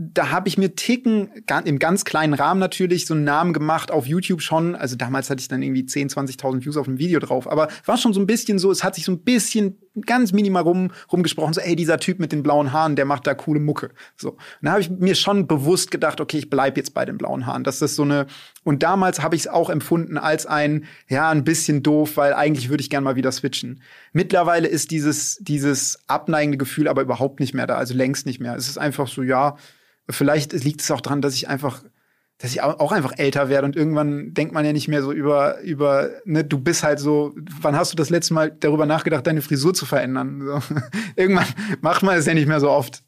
da habe ich mir Ticken, im ganz kleinen Rahmen natürlich, so einen Namen gemacht auf YouTube schon. Also damals hatte ich dann irgendwie 10, 20.000 Views auf einem Video drauf. Aber war schon so ein bisschen so, es hat sich so ein bisschen ganz minimal rum, rumgesprochen, so, ey, dieser Typ mit den blauen Haaren, der macht da coole Mucke. So. Und da habe ich mir schon bewusst gedacht, okay, ich bleib jetzt bei den blauen Haaren. Das ist so eine, und damals habe ich es auch empfunden als ein, ja, ein bisschen doof, weil eigentlich würde ich gern mal wieder switchen. Mittlerweile ist dieses, dieses abneigende Gefühl aber überhaupt nicht mehr da, also längst nicht mehr. Es ist einfach so, ja, Vielleicht liegt es auch daran, dass ich einfach, dass ich auch einfach älter werde und irgendwann denkt man ja nicht mehr so über, über, ne, du bist halt so, wann hast du das letzte Mal darüber nachgedacht, deine Frisur zu verändern? So. [LAUGHS] irgendwann macht man es ja nicht mehr so oft.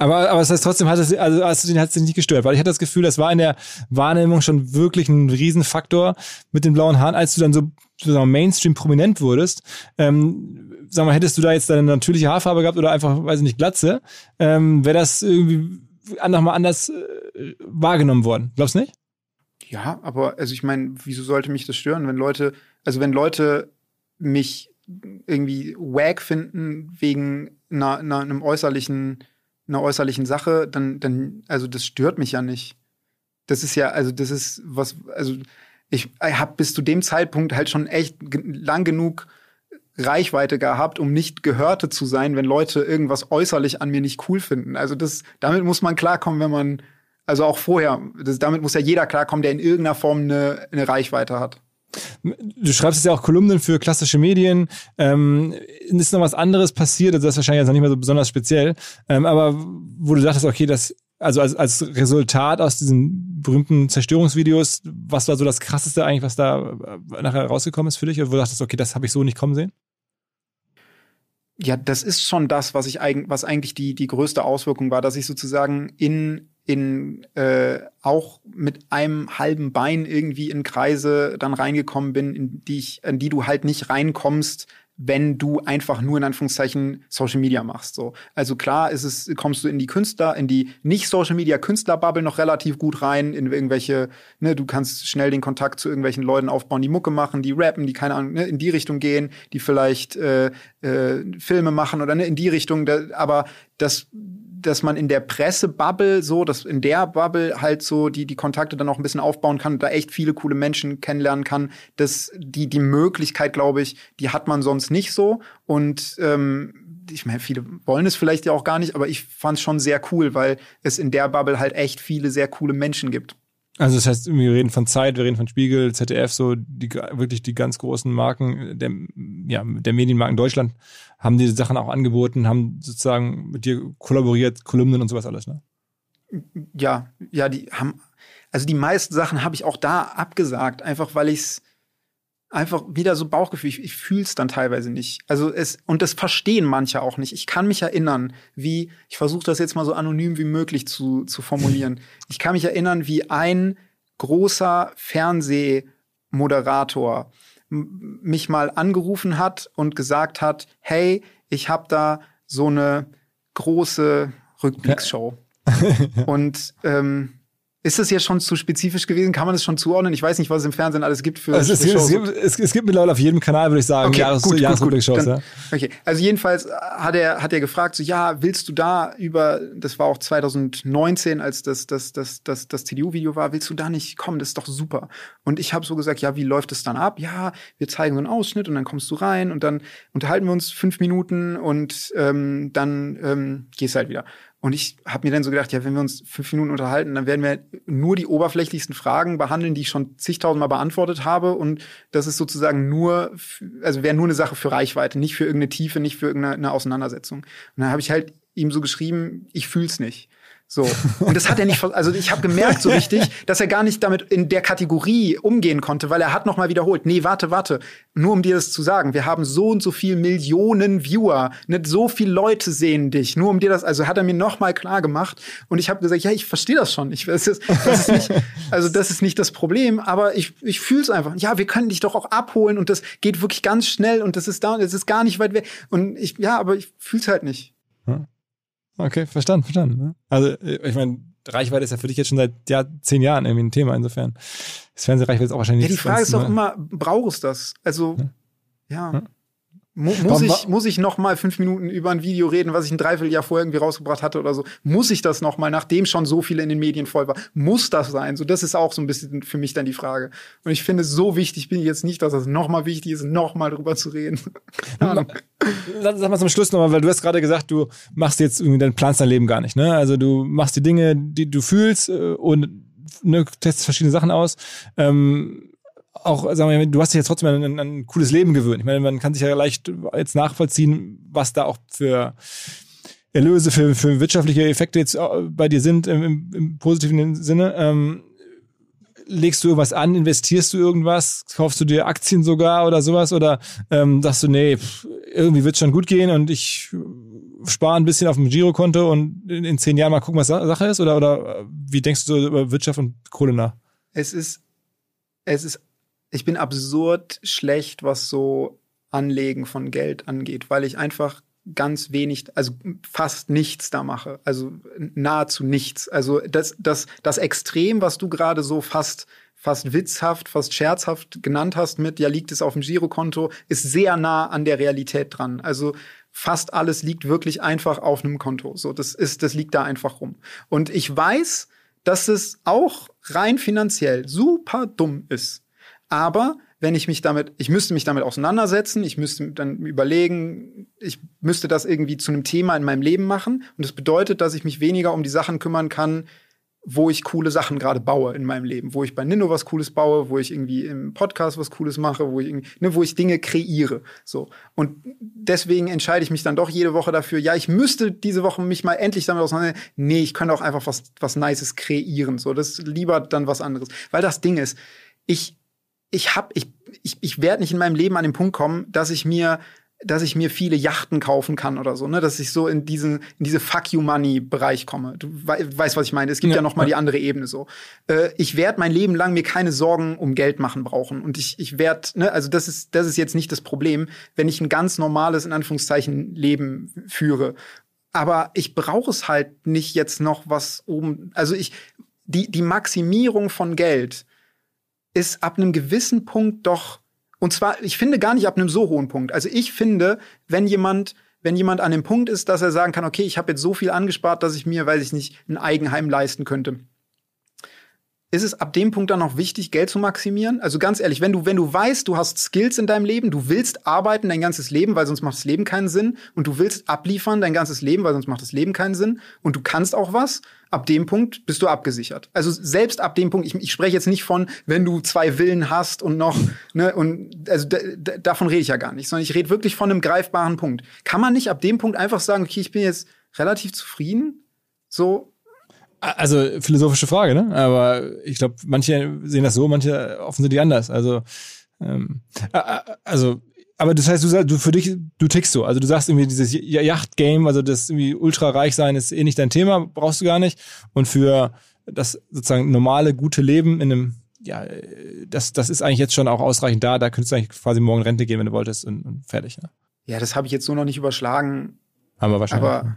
Aber, aber das heißt trotzdem hat es, also hast du den hat es nicht gestört, weil ich hatte das Gefühl, das war in der Wahrnehmung schon wirklich ein Riesenfaktor mit den blauen Haaren, als du dann so, so Mainstream prominent wurdest. Ähm, sag mal, hättest du da jetzt deine natürliche Haarfarbe gehabt oder einfach, weiß ich nicht, Glatze, ähm, wäre das irgendwie nochmal anders äh, wahrgenommen worden. Glaubst du nicht? Ja, aber also ich meine, wieso sollte mich das stören, wenn Leute, also wenn Leute mich irgendwie wack finden wegen einer, einer, einem äußerlichen einer äußerlichen Sache, dann, dann, also das stört mich ja nicht. Das ist ja, also das ist was, also ich habe bis zu dem Zeitpunkt halt schon echt lang genug Reichweite gehabt, um nicht Gehörte zu sein, wenn Leute irgendwas äußerlich an mir nicht cool finden. Also das, damit muss man klarkommen, wenn man, also auch vorher, das, damit muss ja jeder klarkommen, der in irgendeiner Form eine, eine Reichweite hat. Du schreibst ja auch Kolumnen für klassische Medien. Ähm, ist noch was anderes passiert? Also das ist wahrscheinlich jetzt nicht mehr so besonders speziell. Ähm, aber wo du dachtest, okay, das, also als, als Resultat aus diesen berühmten Zerstörungsvideos, was war so das krasseste eigentlich, was da äh, nachher rausgekommen ist für dich? Oder wo du dachtest, okay, das habe ich so nicht kommen sehen? Ja, das ist schon das, was ich eigentlich, was eigentlich die, die größte Auswirkung war, dass ich sozusagen in in äh, auch mit einem halben Bein irgendwie in Kreise dann reingekommen bin, in die ich, in die du halt nicht reinkommst, wenn du einfach nur in Anführungszeichen Social Media machst. So. Also klar ist es, kommst du in die Künstler, in die nicht Social Media Künstlerbubble noch relativ gut rein, in irgendwelche, ne, du kannst schnell den Kontakt zu irgendwelchen Leuten aufbauen, die Mucke machen, die rappen, die keine Ahnung, ne, in die Richtung gehen, die vielleicht äh, äh, Filme machen oder ne, in die Richtung, da, aber das dass man in der Pressebubble so, dass in der Bubble halt so die, die Kontakte dann auch ein bisschen aufbauen kann und da echt viele coole Menschen kennenlernen kann. Das, die, die Möglichkeit, glaube ich, die hat man sonst nicht so. Und ähm, ich meine, viele wollen es vielleicht ja auch gar nicht, aber ich fand es schon sehr cool, weil es in der Bubble halt echt viele sehr coole Menschen gibt. Also das heißt, wir reden von Zeit, wir reden von Spiegel, ZDF, so die wirklich die ganz großen Marken der, ja, der Medienmarken Deutschland haben diese Sachen auch angeboten, haben sozusagen mit dir kollaboriert, Kolumnen und sowas alles, ne? Ja, ja, die haben, also die meisten Sachen habe ich auch da abgesagt, einfach weil ich es einfach wieder so Bauchgefühl, ich, ich fühle es dann teilweise nicht. Also es, und das verstehen manche auch nicht. Ich kann mich erinnern, wie, ich versuche das jetzt mal so anonym wie möglich zu, zu formulieren. [LAUGHS] Ich kann mich erinnern, wie ein großer Fernsehmoderator mich mal angerufen hat und gesagt hat, hey, ich habe da so eine große Rückblicksshow. [LAUGHS] und ähm, ist das jetzt schon zu spezifisch gewesen? Kann man das schon zuordnen? Ich weiß nicht, was es im Fernsehen alles gibt für, also es, für es, gibt, es, es, gibt mittlerweile auf jedem Kanal, würde ich sagen, okay, Jahres, gut, Jahresrückblick-Shows. Ja. Okay, also jedenfalls hat er, hat er gefragt, so, ja, willst du da über, das war auch 2019, als das, das, das, das, das CDU-Video war, willst du da nicht kommen? Das ist doch super. Und ich habe so gesagt, ja, wie läuft es dann ab? Ja, wir zeigen so einen Ausschnitt und dann kommst du rein und dann unterhalten wir uns fünf Minuten und ähm, dann ähm, gehst halt wieder. Und ich habe mir dann so gedacht, ja, wenn wir uns fünf Minuten unterhalten, dann werden wir nur die oberflächlichsten Fragen behandeln, die ich schon zigtausendmal beantwortet habe. Und das ist sozusagen nur, also wäre nur eine Sache für Reichweite, nicht für irgendeine Tiefe, nicht für irgendeine Auseinandersetzung. Und dann habe ich halt ihm so geschrieben, ich fühl's nicht. So. Und das hat er nicht, also ich habe gemerkt so richtig, dass er gar nicht damit in der Kategorie umgehen konnte, weil er hat nochmal wiederholt, nee, warte, warte, nur um dir das zu sagen, wir haben so und so viel Millionen Viewer, nicht so viele Leute sehen dich, nur um dir das, also hat er mir nochmal klar gemacht und ich habe gesagt, ja, ich verstehe das schon, ich das ist, das ist nicht, also das ist nicht das Problem, aber ich, ich fühle es einfach, ja, wir können dich doch auch abholen und das geht wirklich ganz schnell und das ist da und es ist gar nicht weit weg und ich, ja, aber ich fühle es halt nicht. Hm. Okay, verstanden, verstanden. Ne? Also, ich meine, Reichweite ist ja für dich jetzt schon seit ja, zehn Jahren irgendwie ein Thema, insofern. Das Fernsehreichweite ist auch wahrscheinlich Ja, die Frage ist doch immer, brauchst du das? Also, ja. ja. Mu muss, ich, muss ich noch mal fünf Minuten über ein Video reden, was ich ein Dreivierteljahr vorher irgendwie rausgebracht hatte oder so? Muss ich das noch mal, nachdem schon so viele in den Medien voll war? Muss das sein? So, das ist auch so ein bisschen für mich dann die Frage. Und ich finde, so wichtig bin ich jetzt nicht, dass es noch mal wichtig ist, noch mal drüber zu reden. [LAUGHS] Sag mal zum Schluss nochmal, weil du hast gerade gesagt, du machst jetzt irgendwie, dein planst dein Leben gar nicht, ne? Also du machst die Dinge, die du fühlst äh, und ne, testest verschiedene Sachen aus. Ähm, auch, sagen wir, du hast dich jetzt trotzdem an, an ein cooles Leben gewöhnt. Ich meine, man kann sich ja leicht jetzt nachvollziehen, was da auch für Erlöse, für, für wirtschaftliche Effekte jetzt äh, bei dir sind, im, im, positiven Sinne. Ähm, legst du irgendwas an, investierst du irgendwas, kaufst du dir Aktien sogar oder sowas oder ähm, sagst du, nee, pff, irgendwie wird schon gut gehen und ich spare ein bisschen auf dem Girokonto und in, in zehn Jahren mal gucken, was Sache ist oder, oder wie denkst du über Wirtschaft und Kohle nach? Es ist, es ist ich bin absurd schlecht, was so Anlegen von Geld angeht, weil ich einfach ganz wenig, also fast nichts da mache. Also nahezu nichts. Also das, das, das Extrem, was du gerade so fast fast witzhaft, fast scherzhaft genannt hast mit, ja, liegt es auf dem Girokonto, ist sehr nah an der Realität dran. Also fast alles liegt wirklich einfach auf einem Konto. So, das ist, das liegt da einfach rum. Und ich weiß, dass es auch rein finanziell super dumm ist. Aber wenn ich mich damit, ich müsste mich damit auseinandersetzen, ich müsste dann überlegen, ich müsste das irgendwie zu einem Thema in meinem Leben machen. Und das bedeutet, dass ich mich weniger um die Sachen kümmern kann, wo ich coole Sachen gerade baue in meinem Leben, wo ich bei Nino was Cooles baue, wo ich irgendwie im Podcast was Cooles mache, wo ich ne, wo ich Dinge kreiere, so. Und deswegen entscheide ich mich dann doch jede Woche dafür, ja, ich müsste diese Woche mich mal endlich damit auseinandersetzen. Nee, ich könnte auch einfach was, was Nices kreieren, so. Das ist lieber dann was anderes. Weil das Ding ist, ich ich hab, ich, ich, ich werde nicht in meinem Leben an den Punkt kommen, dass ich mir dass ich mir viele Yachten kaufen kann oder so, ne, dass ich so in diesen in diese Fuck you Money Bereich komme. Du we weißt, was ich meine. Es gibt ja, ja noch mal die andere Ebene so. Äh, ich werde mein Leben lang mir keine Sorgen um Geld machen brauchen und ich ich werde, ne, also das ist das ist jetzt nicht das Problem, wenn ich ein ganz normales in Anführungszeichen Leben führe. Aber ich brauche es halt nicht jetzt noch was oben. Also ich die die Maximierung von Geld ist ab einem gewissen Punkt doch, und zwar, ich finde gar nicht ab einem so hohen Punkt. Also ich finde, wenn jemand wenn jemand an dem Punkt ist, dass er sagen kann, okay, ich habe jetzt so viel angespart, dass ich mir, weiß ich nicht, ein Eigenheim leisten könnte ist es ab dem Punkt dann noch wichtig, Geld zu maximieren? Also ganz ehrlich, wenn du, wenn du weißt, du hast Skills in deinem Leben, du willst arbeiten dein ganzes Leben, weil sonst macht das Leben keinen Sinn, und du willst abliefern dein ganzes Leben, weil sonst macht das Leben keinen Sinn, und du kannst auch was, ab dem Punkt bist du abgesichert. Also selbst ab dem Punkt, ich, ich spreche jetzt nicht von, wenn du zwei Villen hast und noch, ne, und also davon rede ich ja gar nicht, sondern ich rede wirklich von einem greifbaren Punkt. Kann man nicht ab dem Punkt einfach sagen, okay, ich bin jetzt relativ zufrieden? So, also philosophische Frage, ne? Aber ich glaube, manche sehen das so, manche offensichtlich anders. Also, ähm, also, aber das heißt, du sagst, du für dich, du tickst so. Also du sagst irgendwie dieses Yacht-Game, also das irgendwie ultra reich sein ist eh nicht dein Thema, brauchst du gar nicht. Und für das sozusagen normale, gute Leben in einem, ja, das, das ist eigentlich jetzt schon auch ausreichend da. Da könntest du eigentlich quasi morgen Rente gehen, wenn du wolltest und, und fertig. Ne? Ja, das habe ich jetzt so noch nicht überschlagen. Haben wir wahrscheinlich. Aber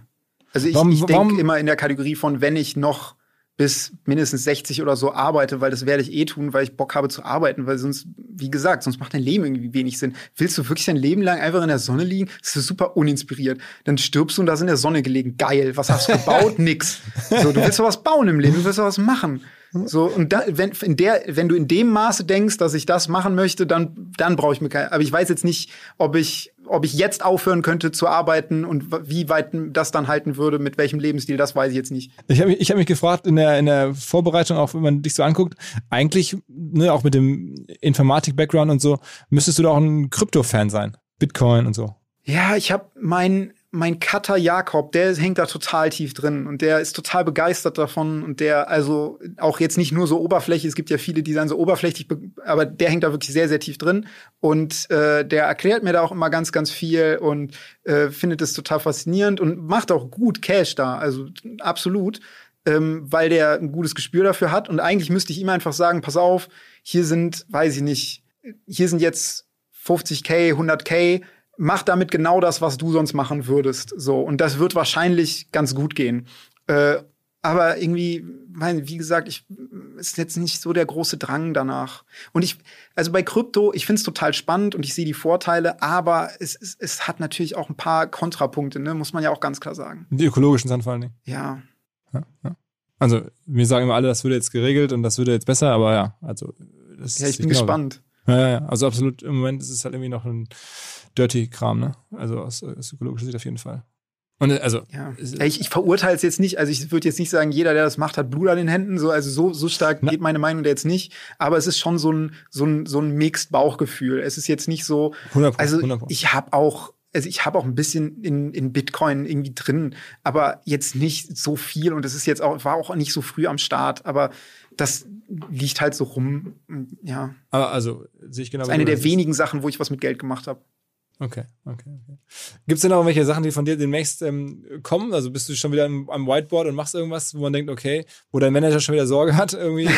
also ich, ich denke immer in der Kategorie von, wenn ich noch bis mindestens 60 oder so arbeite, weil das werde ich eh tun, weil ich Bock habe zu arbeiten, weil sonst, wie gesagt, sonst macht dein Leben irgendwie wenig Sinn. Willst du wirklich dein Leben lang einfach in der Sonne liegen? Das ist super uninspiriert. Dann stirbst du und da ist in der Sonne gelegen. Geil. Was hast du gebaut? [LAUGHS] Nix. So, du willst doch was bauen im Leben, du willst doch was machen. So, und da, wenn, in der, wenn du in dem Maße denkst, dass ich das machen möchte, dann, dann brauche ich mir kein, aber ich weiß jetzt nicht, ob ich, ob ich jetzt aufhören könnte zu arbeiten und wie weit das dann halten würde, mit welchem Lebensstil, das weiß ich jetzt nicht. Ich habe mich, ich hab mich gefragt in der, in der Vorbereitung, auch wenn man dich so anguckt, eigentlich, ne, auch mit dem Informatik-Background und so, müsstest du doch ein Krypto-Fan sein. Bitcoin und so. Ja, ich habe mein, mein Cutter Jakob, der hängt da total tief drin und der ist total begeistert davon und der also auch jetzt nicht nur so oberflächlich, es gibt ja viele, die sind so oberflächlich, aber der hängt da wirklich sehr, sehr tief drin und äh, der erklärt mir da auch immer ganz, ganz viel und äh, findet es total faszinierend und macht auch gut Cash da, also absolut, ähm, weil der ein gutes Gespür dafür hat und eigentlich müsste ich ihm einfach sagen, pass auf, hier sind, weiß ich nicht, hier sind jetzt 50k, 100k, mach damit genau das, was du sonst machen würdest. So. Und das wird wahrscheinlich ganz gut gehen. Äh, aber irgendwie, mein, wie gesagt, ich ist jetzt nicht so der große Drang danach. Und ich, also bei Krypto, ich finde es total spannend und ich sehe die Vorteile, aber es, es, es hat natürlich auch ein paar Kontrapunkte, ne? muss man ja auch ganz klar sagen. Die ökologischen sind vor allen Dingen. Ja. ja, ja. Also, wir sagen immer alle, das würde jetzt geregelt und das würde jetzt besser, aber ja, also das Ja, ich bin gespannt. Ja, ja, also absolut, im Moment ist es halt irgendwie noch ein Dirty-Kram, ne? Also aus, aus ökologischer Sicht auf jeden Fall. Und äh, also ja. ich, ich verurteile es jetzt nicht, also ich würde jetzt nicht sagen, jeder, der das macht, hat Blut an den Händen. So, also so, so stark Na. geht meine Meinung da jetzt nicht. Aber es ist schon so ein, so ein, so ein Mixed Bauchgefühl. Es ist jetzt nicht so. 100%, also 100%. ich habe auch, also ich habe auch ein bisschen in, in Bitcoin irgendwie drin, aber jetzt nicht so viel. Und es ist jetzt auch, war auch nicht so früh am Start. Aber das liegt halt so rum. Ja. Aber also sehe ich genau. Das ist eine der wenigen Sachen, wo ich was mit Geld gemacht habe. Okay, okay, okay. Gibt es denn noch welche Sachen, die von dir demnächst ähm, kommen? Also bist du schon wieder am, am, Whiteboard und machst irgendwas, wo man denkt, okay, wo dein Manager schon wieder Sorge hat irgendwie?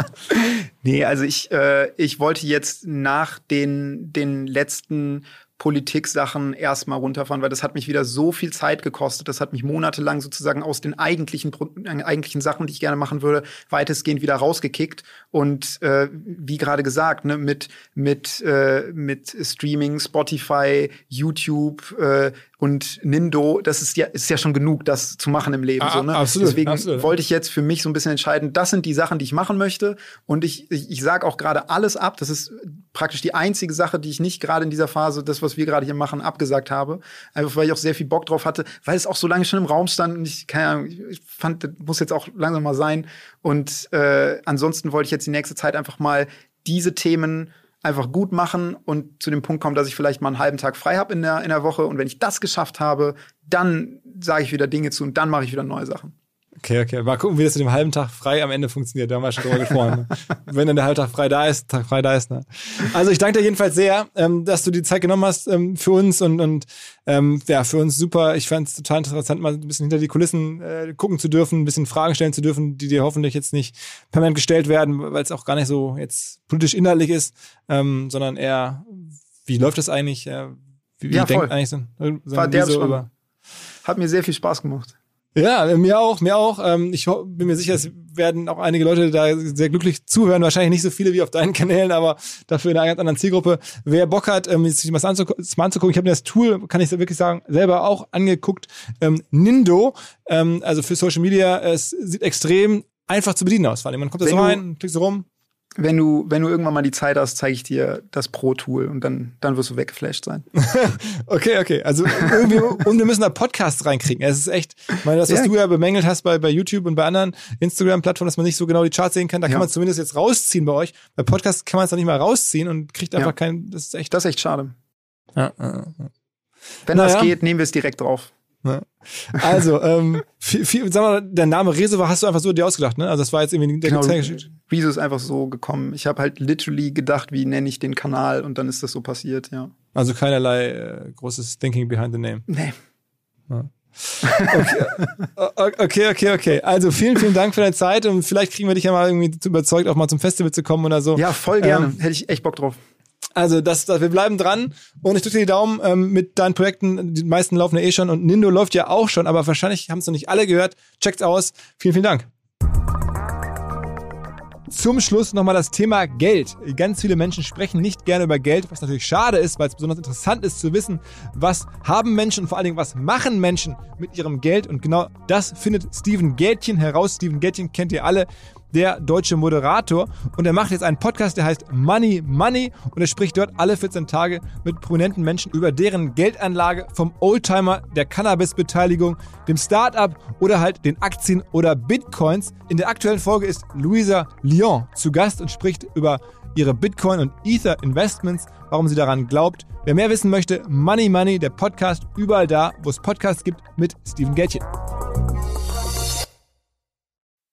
[LAUGHS] nee, also ich, äh, ich wollte jetzt nach den, den letzten Politik-Sachen erstmal runterfahren, weil das hat mich wieder so viel Zeit gekostet. Das hat mich monatelang sozusagen aus den eigentlichen, äh, eigentlichen Sachen, die ich gerne machen würde, weitestgehend wieder rausgekickt. Und äh, wie gerade gesagt, ne, mit, mit, äh, mit Streaming, Spotify, YouTube, äh, und Nindo, das ist ja, ist ja schon genug, das zu machen im Leben. Ah, so, ne? absolut, Deswegen absolut. wollte ich jetzt für mich so ein bisschen entscheiden, das sind die Sachen, die ich machen möchte. Und ich, ich, ich sage auch gerade alles ab. Das ist praktisch die einzige Sache, die ich nicht gerade in dieser Phase, das, was wir gerade hier machen, abgesagt habe. Einfach weil ich auch sehr viel Bock drauf hatte, weil es auch so lange schon im Raum stand und ich, keine Ahnung, ich fand, das muss jetzt auch langsam mal sein. Und äh, ansonsten wollte ich jetzt die nächste Zeit einfach mal diese Themen einfach gut machen und zu dem Punkt kommen, dass ich vielleicht mal einen halben Tag frei habe in der, in der Woche. Und wenn ich das geschafft habe, dann sage ich wieder Dinge zu und dann mache ich wieder neue Sachen. Okay, okay. Mal gucken, wie das mit dem halben Tag frei am Ende funktioniert. Da haben wir schon drüber gesprochen. Ne? [LAUGHS] Wenn dann der halbe Tag frei da ist, Tag frei da ist. Ne? Also ich danke dir jedenfalls sehr, ähm, dass du die Zeit genommen hast ähm, für uns und, und ähm, ja, für uns super. Ich fand es total interessant, mal ein bisschen hinter die Kulissen äh, gucken zu dürfen, ein bisschen Fragen stellen zu dürfen, die dir hoffentlich jetzt nicht permanent gestellt werden, weil es auch gar nicht so jetzt politisch inhaltlich ist, ähm, sondern eher, wie läuft das eigentlich? Äh, wie, wie ja, denkt eigentlich so, so War der so über? Hat mir sehr viel Spaß gemacht. Ja, mir auch, mir auch. Ähm, ich bin mir sicher, es werden auch einige Leute da sehr glücklich zuhören. Wahrscheinlich nicht so viele wie auf deinen [LAUGHS] Kanälen, aber dafür in einer ganz anderen Zielgruppe. Wer Bock hat, ähm, sich was anzugucken, ich habe mir das Tool, kann ich wirklich sagen, selber auch angeguckt. Ähm, Nindo, also für Social Media, es sieht extrem einfach zu bedienen aus. Vor allem. Man kommt da so rein, klickst so rum, wenn du, wenn du irgendwann mal die Zeit hast, zeige ich dir das Pro-Tool und dann, dann wirst du weggeflasht sein. [LAUGHS] okay, okay. Also irgendwie, und wir müssen da Podcasts reinkriegen. Es ist echt, ich meine, das, was ja. du ja bemängelt hast bei, bei YouTube und bei anderen Instagram-Plattformen, dass man nicht so genau die Charts sehen kann, da ja. kann man zumindest jetzt rausziehen bei euch. Bei Podcasts kann man es dann nicht mal rausziehen und kriegt einfach ja. kein, das ist echt. Das ist echt schade. Ja, Wenn naja. das geht, nehmen wir es direkt drauf. Ne? Also, ähm, viel, viel, sag mal, der Name Rezo hast du einfach so dir ausgedacht, ne? Also das war jetzt irgendwie der genau, Rezo ist einfach so gekommen. Ich habe halt literally gedacht, wie nenne ich den Kanal und dann ist das so passiert, ja. Also keinerlei äh, großes Thinking behind the name. Nee. Ja. Okay. okay, okay, okay. Also vielen, vielen Dank für deine Zeit und vielleicht kriegen wir dich ja mal irgendwie überzeugt, auch mal zum Festival zu kommen oder so. Ja, voll gerne. Ähm, Hätte ich echt Bock drauf. Also das, das, wir bleiben dran und ich drücke dir die Daumen ähm, mit deinen Projekten. Die meisten laufen ja eh schon und Nindo läuft ja auch schon, aber wahrscheinlich haben es noch nicht alle gehört. Checkt's aus. Vielen, vielen Dank. Zum Schluss nochmal das Thema Geld. Ganz viele Menschen sprechen nicht gerne über Geld, was natürlich schade ist, weil es besonders interessant ist zu wissen, was haben Menschen und vor allen Dingen, was machen Menschen mit ihrem Geld. Und genau das findet Steven Gätchen heraus. Steven Gätchen kennt ihr alle der deutsche Moderator. Und er macht jetzt einen Podcast, der heißt Money Money. Und er spricht dort alle 14 Tage mit prominenten Menschen über deren Geldanlage vom Oldtimer, der Cannabis-Beteiligung, dem Startup oder halt den Aktien oder Bitcoins. In der aktuellen Folge ist Luisa Lyon zu Gast und spricht über ihre Bitcoin- und Ether-Investments, warum sie daran glaubt. Wer mehr wissen möchte, Money Money, der Podcast, überall da, wo es Podcasts gibt, mit Steven Gätchen.